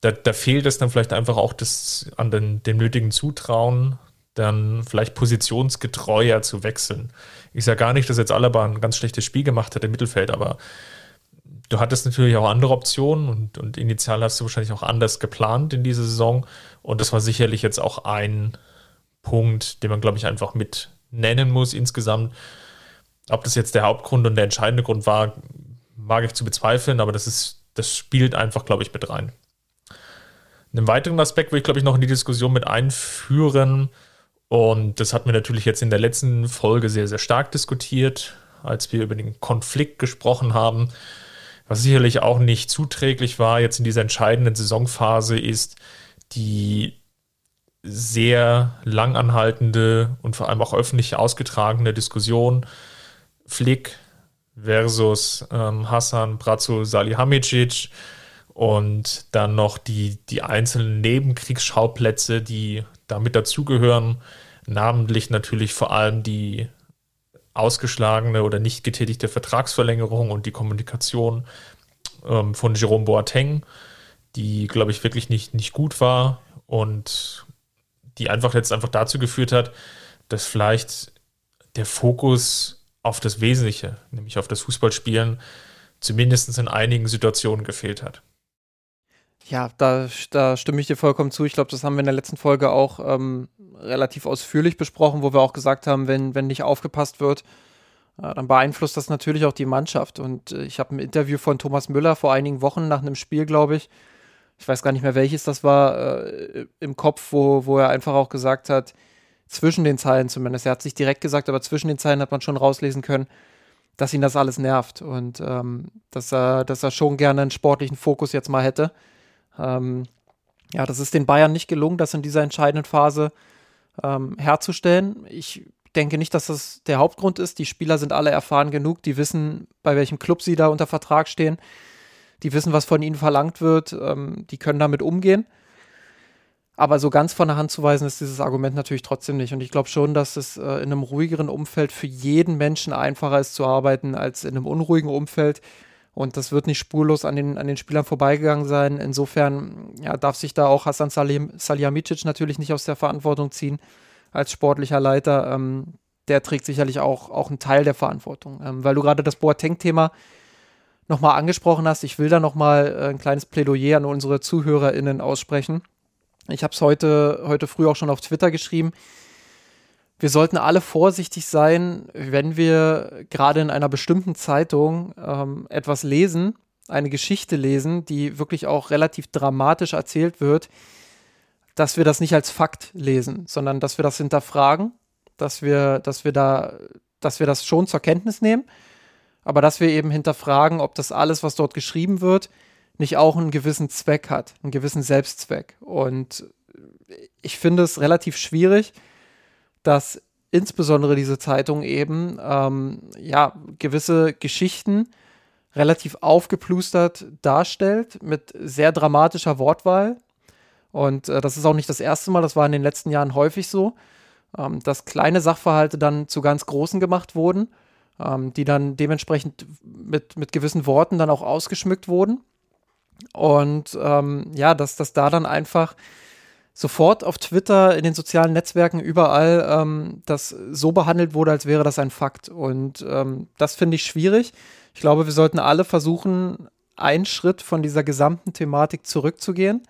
Da, da fehlt es dann vielleicht einfach auch das, an den, dem nötigen Zutrauen, dann vielleicht positionsgetreuer zu wechseln. Ich sage gar nicht, dass jetzt Alaba ein ganz schlechtes Spiel gemacht hat im Mittelfeld, aber du hattest natürlich auch andere Optionen und, und initial hast du wahrscheinlich auch anders geplant in dieser Saison. Und das war sicherlich jetzt auch ein Punkt, den man, glaube ich, einfach mit nennen muss insgesamt. Ob das jetzt der Hauptgrund und der entscheidende Grund war, mag ich zu bezweifeln, aber das ist, das spielt einfach, glaube ich, mit rein. Einen weiteren Aspekt will ich, glaube ich, noch in die Diskussion mit einführen. Und das hatten wir natürlich jetzt in der letzten Folge sehr, sehr stark diskutiert, als wir über den Konflikt gesprochen haben. Was sicherlich auch nicht zuträglich war jetzt in dieser entscheidenden Saisonphase, ist die sehr langanhaltende und vor allem auch öffentlich ausgetragene Diskussion. Flick versus ähm, Hassan Brazzo Salihamidzic und dann noch die, die einzelnen Nebenkriegsschauplätze, die damit dazugehören, namentlich natürlich vor allem die ausgeschlagene oder nicht getätigte Vertragsverlängerung und die Kommunikation ähm, von Jerome Boateng, die, glaube ich, wirklich nicht, nicht gut war und die einfach jetzt einfach dazu geführt hat, dass vielleicht der Fokus auf das Wesentliche, nämlich auf das Fußballspielen, zumindest in einigen Situationen gefehlt hat. Ja, da, da stimme ich dir vollkommen zu. Ich glaube, das haben wir in der letzten Folge auch ähm, relativ ausführlich besprochen, wo wir auch gesagt haben, wenn, wenn nicht aufgepasst wird, äh, dann beeinflusst das natürlich auch die Mannschaft. Und äh, ich habe ein Interview von Thomas Müller vor einigen Wochen nach einem Spiel, glaube ich, ich weiß gar nicht mehr welches das war, äh, im Kopf, wo, wo er einfach auch gesagt hat, zwischen den Zeilen zumindest, er hat sich direkt gesagt, aber zwischen den Zeilen hat man schon rauslesen können, dass ihn das alles nervt und ähm, dass, er, dass er schon gerne einen sportlichen Fokus jetzt mal hätte. Ähm, ja, das ist den Bayern nicht gelungen, das in dieser entscheidenden Phase ähm, herzustellen. Ich denke nicht, dass das der Hauptgrund ist. Die Spieler sind alle erfahren genug, die wissen, bei welchem Club sie da unter Vertrag stehen die wissen, was von ihnen verlangt wird, ähm, die können damit umgehen. Aber so ganz von der Hand zu weisen ist dieses Argument natürlich trotzdem nicht. Und ich glaube schon, dass es äh, in einem ruhigeren Umfeld für jeden Menschen einfacher ist zu arbeiten als in einem unruhigen Umfeld. Und das wird nicht spurlos an den, an den Spielern vorbeigegangen sein. Insofern ja, darf sich da auch Hassan Salim, Salihamidzic natürlich nicht aus der Verantwortung ziehen als sportlicher Leiter. Ähm, der trägt sicherlich auch, auch einen Teil der Verantwortung. Ähm, weil du gerade das Boateng-Thema nochmal angesprochen hast. Ich will da nochmal äh, ein kleines Plädoyer an unsere ZuhörerInnen aussprechen. Ich habe es heute, heute früh auch schon auf Twitter geschrieben. Wir sollten alle vorsichtig sein, wenn wir gerade in einer bestimmten Zeitung ähm, etwas lesen, eine Geschichte lesen, die wirklich auch relativ dramatisch erzählt wird, dass wir das nicht als Fakt lesen, sondern dass wir das hinterfragen, dass wir, dass wir da, dass wir das schon zur Kenntnis nehmen aber dass wir eben hinterfragen, ob das alles, was dort geschrieben wird, nicht auch einen gewissen Zweck hat, einen gewissen Selbstzweck. Und ich finde es relativ schwierig, dass insbesondere diese Zeitung eben ähm, ja gewisse Geschichten relativ aufgeplustert darstellt mit sehr dramatischer Wortwahl. Und äh, das ist auch nicht das erste Mal, das war in den letzten Jahren häufig so, ähm, dass kleine Sachverhalte dann zu ganz großen gemacht wurden ähm, die dann dementsprechend mit, mit gewissen Worten dann auch ausgeschmückt wurden. Und ähm, ja, dass das da dann einfach sofort auf Twitter, in den sozialen Netzwerken, überall ähm, das so behandelt wurde, als wäre das ein Fakt. Und ähm, das finde ich schwierig. Ich glaube, wir sollten alle versuchen, einen Schritt von dieser gesamten Thematik zurückzugehen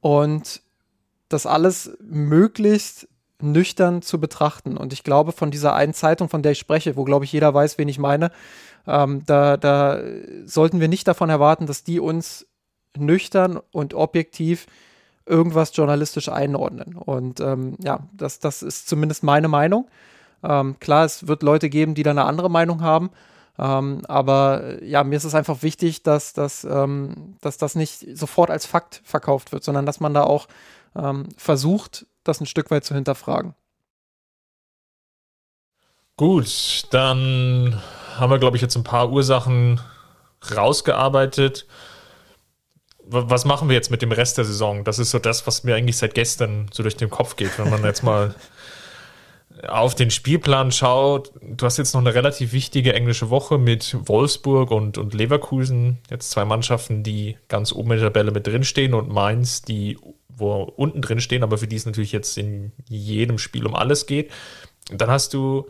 und das alles möglichst nüchtern zu betrachten. Und ich glaube, von dieser einen Zeitung, von der ich spreche, wo, glaube ich, jeder weiß, wen ich meine, ähm, da, da sollten wir nicht davon erwarten, dass die uns nüchtern und objektiv irgendwas journalistisch einordnen. Und ähm, ja, das, das ist zumindest meine Meinung. Ähm, klar, es wird Leute geben, die da eine andere Meinung haben. Ähm, aber ja, mir ist es einfach wichtig, dass, dass, ähm, dass das nicht sofort als Fakt verkauft wird, sondern dass man da auch ähm, versucht, das ein Stück weit zu hinterfragen. Gut, dann haben wir, glaube ich, jetzt ein paar Ursachen rausgearbeitet. Was machen wir jetzt mit dem Rest der Saison? Das ist so das, was mir eigentlich seit gestern so durch den Kopf geht, wenn man jetzt mal auf den Spielplan schaut. Du hast jetzt noch eine relativ wichtige englische Woche mit Wolfsburg und, und Leverkusen. Jetzt zwei Mannschaften, die ganz oben in der Tabelle mit drinstehen und Mainz, die wo unten drin stehen, aber für die es natürlich jetzt in jedem Spiel um alles geht. dann hast du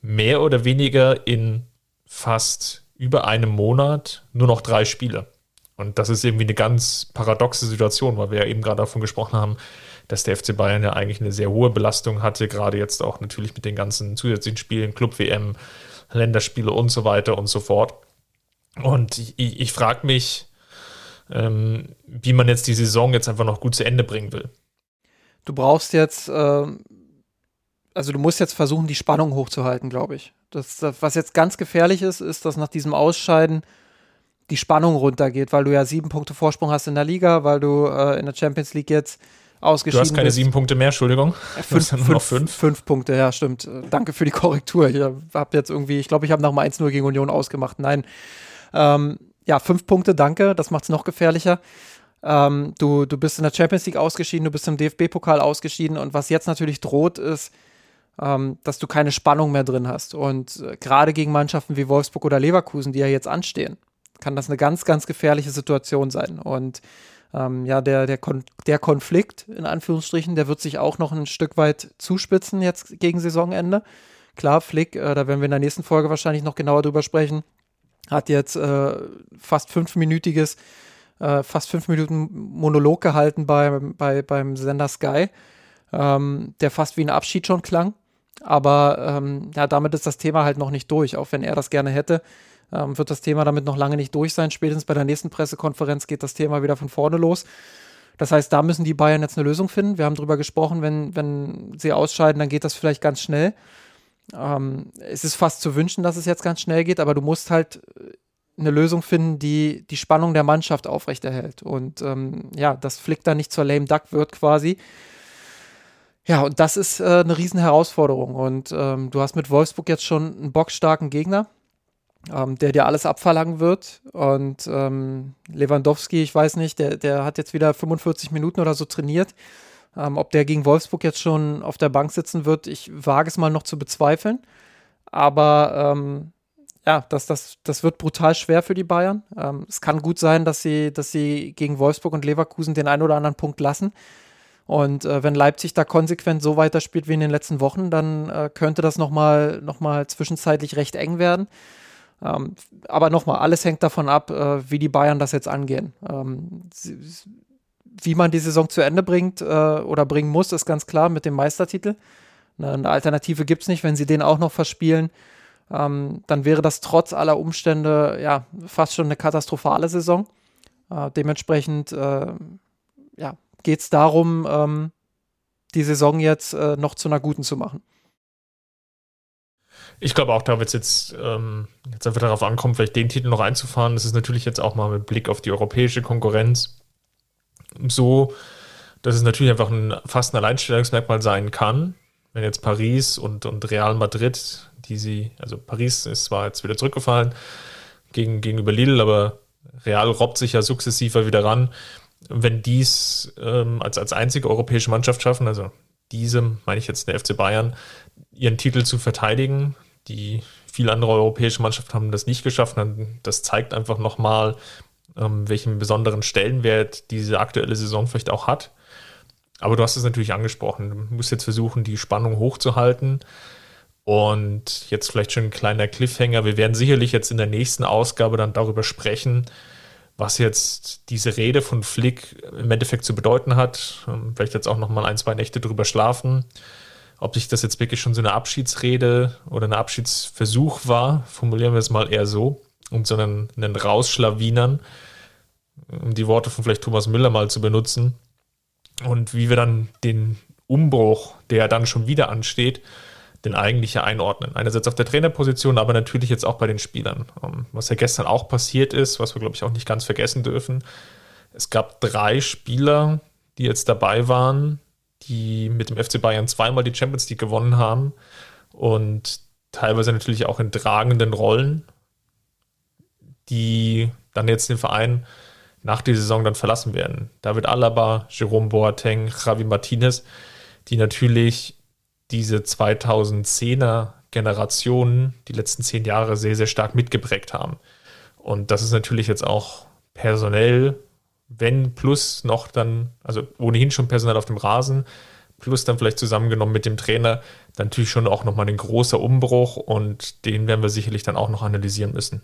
mehr oder weniger in fast über einem Monat nur noch drei Spiele. Und das ist irgendwie eine ganz paradoxe Situation, weil wir ja eben gerade davon gesprochen haben, dass der FC Bayern ja eigentlich eine sehr hohe Belastung hatte, gerade jetzt auch natürlich mit den ganzen zusätzlichen Spielen, Club-WM, Länderspiele und so weiter und so fort. Und ich, ich frage mich, ähm, wie man jetzt die Saison jetzt einfach noch gut zu Ende bringen will. Du brauchst jetzt, äh, also du musst jetzt versuchen, die Spannung hochzuhalten, glaube ich. Das, das, was jetzt ganz gefährlich ist, ist, dass nach diesem Ausscheiden die Spannung runtergeht, weil du ja sieben Punkte Vorsprung hast in der Liga, weil du äh, in der Champions League jetzt ausgeschieden Du hast keine bist. sieben Punkte mehr, Entschuldigung. Äh, fünf, fünf, noch fünf. fünf Punkte, ja, stimmt. Äh, Danke für die Korrektur. Ich habe jetzt irgendwie, ich glaube, ich habe nach dem 1-0 gegen Union ausgemacht. Nein. Ähm, ja, fünf Punkte, danke. Das macht es noch gefährlicher. Ähm, du, du bist in der Champions League ausgeschieden, du bist im DFB-Pokal ausgeschieden und was jetzt natürlich droht, ist, ähm, dass du keine Spannung mehr drin hast. Und äh, gerade gegen Mannschaften wie Wolfsburg oder Leverkusen, die ja jetzt anstehen, kann das eine ganz, ganz gefährliche Situation sein. Und ähm, ja, der, der, Kon der Konflikt, in Anführungsstrichen, der wird sich auch noch ein Stück weit zuspitzen jetzt gegen Saisonende. Klar, Flick, äh, da werden wir in der nächsten Folge wahrscheinlich noch genauer drüber sprechen, hat jetzt äh, fast fünfminütiges, äh, fast fünf Minuten Monolog gehalten bei, bei, beim Sender Sky, ähm, der fast wie ein Abschied schon klang. Aber ähm, ja, damit ist das Thema halt noch nicht durch. Auch wenn er das gerne hätte, ähm, wird das Thema damit noch lange nicht durch sein. Spätestens bei der nächsten Pressekonferenz geht das Thema wieder von vorne los. Das heißt, da müssen die Bayern jetzt eine Lösung finden. Wir haben darüber gesprochen, wenn, wenn sie ausscheiden, dann geht das vielleicht ganz schnell. Ähm, es ist fast zu wünschen, dass es jetzt ganz schnell geht, aber du musst halt eine Lösung finden, die die Spannung der Mannschaft aufrechterhält. Und ähm, ja, das Flick da nicht zur Lame Duck wird quasi. Ja, und das ist äh, eine riesen Herausforderung. Und ähm, du hast mit Wolfsburg jetzt schon einen bockstarken Gegner, ähm, der dir alles abverlangen wird. Und ähm, Lewandowski, ich weiß nicht, der, der hat jetzt wieder 45 Minuten oder so trainiert. Ähm, ob der gegen Wolfsburg jetzt schon auf der Bank sitzen wird, ich wage es mal noch zu bezweifeln. Aber ähm, ja, das, das, das wird brutal schwer für die Bayern. Ähm, es kann gut sein, dass sie, dass sie gegen Wolfsburg und Leverkusen den einen oder anderen Punkt lassen. Und äh, wenn Leipzig da konsequent so weiterspielt wie in den letzten Wochen, dann äh, könnte das nochmal noch mal zwischenzeitlich recht eng werden. Ähm, aber nochmal, alles hängt davon ab, äh, wie die Bayern das jetzt angehen. Ähm, sie, wie man die Saison zu Ende bringt äh, oder bringen muss, ist ganz klar mit dem Meistertitel. Eine, Alternative gibt es nicht, wenn sie den auch noch verspielen. Ähm, dann wäre das trotz aller Umstände ja fast schon eine katastrophale Saison. Äh, dementsprechend äh, ja, geht es darum, ähm, die Saison jetzt äh, noch zu einer guten zu machen. Ich glaube auch, da wird es jetzt, ähm, jetzt einfach darauf ankommen, vielleicht den Titel noch einzufahren. Das ist natürlich jetzt auch mal mit Blick auf die europäische Konkurrenz so, dass es natürlich einfach ein, fast ein Alleinstellungsmerkmal sein kann, wenn jetzt Paris und, und Real Madrid, die sie, also Paris ist zwar jetzt wieder zurückgefallen gegen, gegenüber Lille, aber Real robbt sich ja sukzessiver wieder ran. Wenn dies ähm, als, als einzige europäische Mannschaft schaffen, also diese, meine ich jetzt der FC Bayern, ihren Titel zu verteidigen, die viele andere europäische Mannschaften haben das nicht geschafft, das zeigt einfach nochmal, ähm, welchen besonderen Stellenwert diese aktuelle Saison vielleicht auch hat. Aber du hast es natürlich angesprochen. Du musst jetzt versuchen, die Spannung hochzuhalten. Und jetzt vielleicht schon ein kleiner Cliffhanger. Wir werden sicherlich jetzt in der nächsten Ausgabe dann darüber sprechen, was jetzt diese Rede von Flick im Endeffekt zu bedeuten hat. Ähm, vielleicht jetzt auch noch mal ein, zwei Nächte drüber schlafen. Ob sich das jetzt wirklich schon so eine Abschiedsrede oder ein Abschiedsversuch war, formulieren wir es mal eher so, und so einen, einen Rausschlawinern, um die Worte von vielleicht Thomas Müller mal zu benutzen. Und wie wir dann den Umbruch, der dann schon wieder ansteht, den eigentlich einordnen. Einerseits auf der Trainerposition, aber natürlich jetzt auch bei den Spielern. Was ja gestern auch passiert ist, was wir, glaube ich, auch nicht ganz vergessen dürfen. Es gab drei Spieler, die jetzt dabei waren, die mit dem FC Bayern zweimal die Champions League gewonnen haben und teilweise natürlich auch in tragenden Rollen, die dann jetzt den Verein nach der Saison dann verlassen werden. David Alaba, Jerome Boateng, Javi Martinez, die natürlich diese 2010er Generationen die letzten zehn Jahre sehr, sehr stark mitgeprägt haben. Und das ist natürlich jetzt auch personell, wenn plus noch dann, also ohnehin schon personell auf dem Rasen, plus dann vielleicht zusammengenommen mit dem Trainer, dann natürlich schon auch nochmal ein großer Umbruch und den werden wir sicherlich dann auch noch analysieren müssen.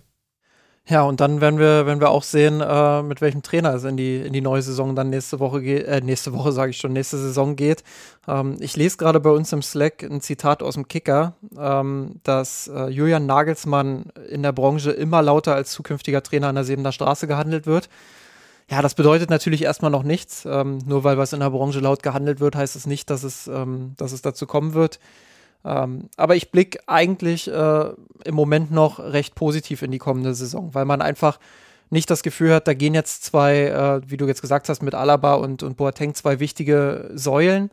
Ja, und dann werden wir, werden wir auch sehen, äh, mit welchem Trainer es in die, in die neue Saison dann nächste Woche geht, äh, nächste Woche sage ich schon, nächste Saison geht. Ähm, ich lese gerade bei uns im Slack ein Zitat aus dem Kicker, ähm, dass äh, Julian Nagelsmann in der Branche immer lauter als zukünftiger Trainer an der Sebener Straße gehandelt wird. Ja, das bedeutet natürlich erstmal noch nichts. Ähm, nur weil was in der Branche laut gehandelt wird, heißt es nicht, dass es, ähm, dass es dazu kommen wird. Ähm, aber ich blicke eigentlich äh, im Moment noch recht positiv in die kommende Saison, weil man einfach nicht das Gefühl hat, da gehen jetzt zwei, äh, wie du jetzt gesagt hast, mit Alaba und, und Boateng zwei wichtige Säulen,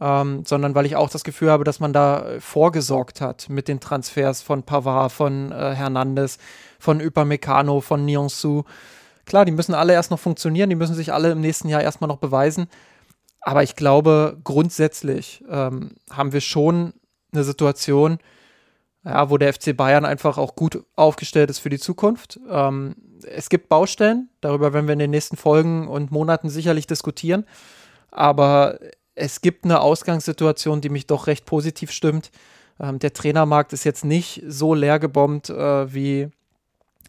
ähm, sondern weil ich auch das Gefühl habe, dass man da vorgesorgt hat mit den Transfers von Pavard, von äh, Hernandez, von Upamecano, von Nyonsu. Klar, die müssen alle erst noch funktionieren, die müssen sich alle im nächsten Jahr erstmal noch beweisen. Aber ich glaube, grundsätzlich ähm, haben wir schon eine Situation, ja, wo der FC Bayern einfach auch gut aufgestellt ist für die Zukunft. Ähm, es gibt Baustellen, darüber werden wir in den nächsten Folgen und Monaten sicherlich diskutieren. Aber es gibt eine Ausgangssituation, die mich doch recht positiv stimmt. Ähm, der Trainermarkt ist jetzt nicht so leer gebombt, äh, wie,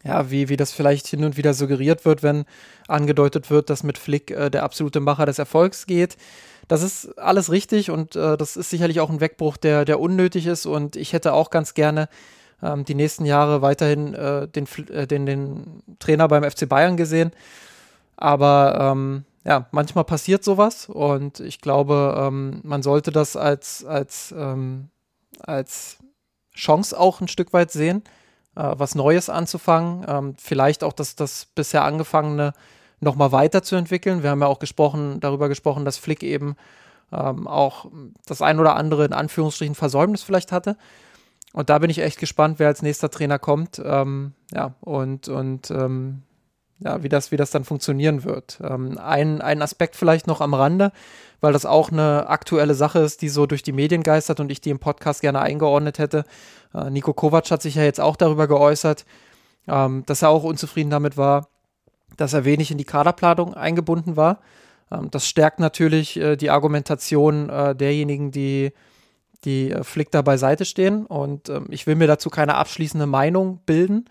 ja, wie, wie das vielleicht hin und wieder suggeriert wird, wenn angedeutet wird, dass mit Flick äh, der absolute Macher des Erfolgs geht. Das ist alles richtig und äh, das ist sicherlich auch ein Wegbruch, der, der unnötig ist. Und ich hätte auch ganz gerne ähm, die nächsten Jahre weiterhin äh, den, äh, den, den Trainer beim FC Bayern gesehen. Aber ähm, ja, manchmal passiert sowas und ich glaube, ähm, man sollte das als, als, ähm, als Chance auch ein Stück weit sehen, äh, was Neues anzufangen. Ähm, vielleicht auch das, das bisher angefangene nochmal weiterzuentwickeln. Wir haben ja auch gesprochen, darüber gesprochen, dass Flick eben ähm, auch das ein oder andere in Anführungsstrichen Versäumnis vielleicht hatte. Und da bin ich echt gespannt, wer als nächster Trainer kommt. Ähm, ja, und, und ähm, ja, wie das, wie das dann funktionieren wird. Ähm, ein, ein Aspekt vielleicht noch am Rande, weil das auch eine aktuelle Sache ist, die so durch die Medien geistert und ich die im Podcast gerne eingeordnet hätte. Äh, Nico Kovac hat sich ja jetzt auch darüber geäußert, ähm, dass er auch unzufrieden damit war, dass er wenig in die Kaderplanung eingebunden war. Ähm, das stärkt natürlich äh, die Argumentation äh, derjenigen, die die äh, Flick da beiseite stehen. Und ähm, ich will mir dazu keine abschließende Meinung bilden,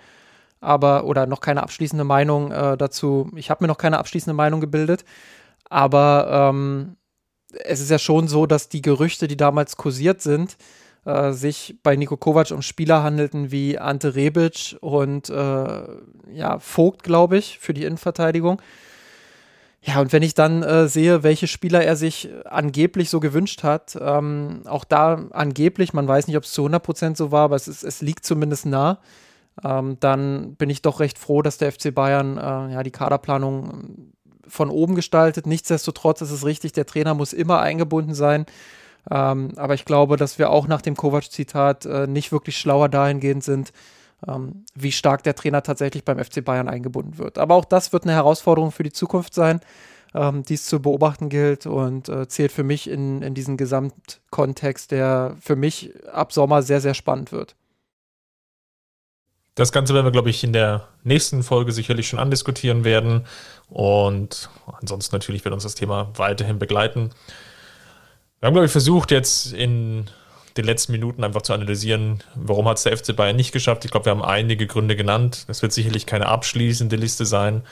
aber oder noch keine abschließende Meinung äh, dazu. Ich habe mir noch keine abschließende Meinung gebildet, aber ähm, es ist ja schon so, dass die Gerüchte, die damals kursiert sind, äh, sich bei Nico Kovac um Spieler handelten wie Ante Rebic und äh, ja, Vogt, glaube ich, für die Innenverteidigung. Ja, und wenn ich dann äh, sehe, welche Spieler er sich angeblich so gewünscht hat, ähm, auch da angeblich, man weiß nicht, ob es zu 100% so war, aber es, ist, es liegt zumindest nah, ähm, dann bin ich doch recht froh, dass der FC Bayern äh, ja, die Kaderplanung von oben gestaltet. Nichtsdestotrotz ist es richtig, der Trainer muss immer eingebunden sein. Ähm, aber ich glaube, dass wir auch nach dem Kovac-Zitat äh, nicht wirklich schlauer dahingehend sind, ähm, wie stark der Trainer tatsächlich beim FC Bayern eingebunden wird. Aber auch das wird eine Herausforderung für die Zukunft sein, ähm, die es zu beobachten gilt und äh, zählt für mich in, in diesen Gesamtkontext, der für mich ab Sommer sehr, sehr spannend wird. Das Ganze werden wir, glaube ich, in der nächsten Folge sicherlich schon andiskutieren werden. Und ansonsten natürlich wird uns das Thema weiterhin begleiten. Wir haben, glaube ich, versucht, jetzt in den letzten Minuten einfach zu analysieren, warum hat es der FC Bayern nicht geschafft. Ich glaube, wir haben einige Gründe genannt. Das wird sicherlich keine abschließende Liste sein.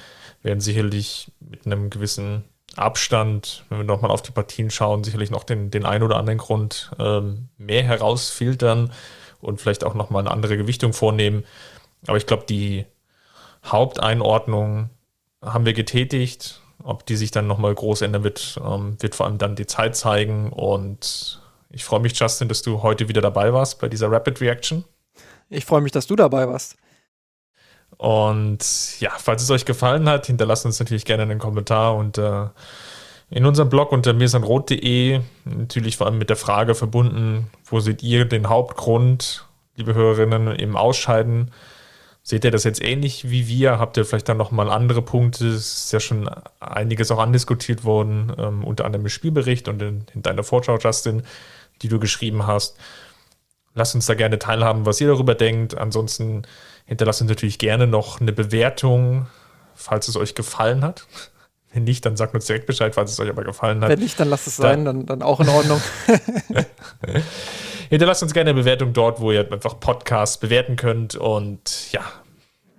Wir werden sicherlich mit einem gewissen Abstand, wenn wir nochmal auf die Partien schauen, sicherlich noch den, den einen oder anderen Grund ähm, mehr herausfiltern und vielleicht auch nochmal eine andere Gewichtung vornehmen. Aber ich glaube, die Haupteinordnung haben wir getätigt. Ob die sich dann nochmal groß ändern wird, ähm, wird vor allem dann die Zeit zeigen. Und ich freue mich, Justin, dass du heute wieder dabei warst bei dieser Rapid Reaction. Ich freue mich, dass du dabei warst. Und ja, falls es euch gefallen hat, hinterlasst uns natürlich gerne einen Kommentar und äh, in unserem Blog unter mirsanrot.de natürlich vor allem mit der Frage verbunden, wo seht ihr den Hauptgrund, liebe Hörerinnen, im Ausscheiden Seht ihr das jetzt ähnlich wie wir? Habt ihr vielleicht dann nochmal andere Punkte? Es ist ja schon einiges auch andiskutiert worden, ähm, unter anderem im Spielbericht und in, in deiner Vorschau, Justin, die du geschrieben hast. Lasst uns da gerne teilhaben, was ihr darüber denkt. Ansonsten hinterlasst uns natürlich gerne noch eine Bewertung, falls es euch gefallen hat. Wenn nicht, dann sagt uns direkt Bescheid, falls es euch aber gefallen hat. Wenn nicht, dann lasst es sein, dann, dann auch in Ordnung. Hinterlasst uns gerne eine Bewertung dort, wo ihr einfach Podcasts bewerten könnt. Und ja,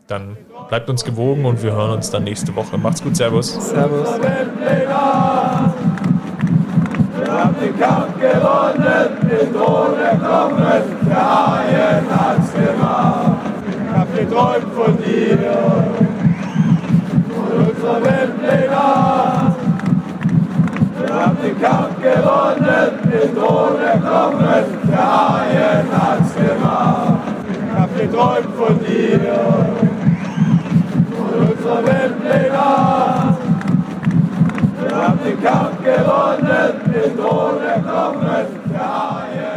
dann bleibt uns gewogen und wir hören uns dann nächste Woche. Macht's gut, Servus. Servus. Wir haben den Kampf gewonnen, den Thron erklommen, der Haien hat's gemacht. Ich hab geträumt von dir und unserer Welt hab den Kampf gewonnen, den Drohne kommen, der Haien hat's gemacht. Ich hab geträumt von dir, von unserer Welt den Wir haben den Kampf gewonnen, die Drohne kommen, der Haien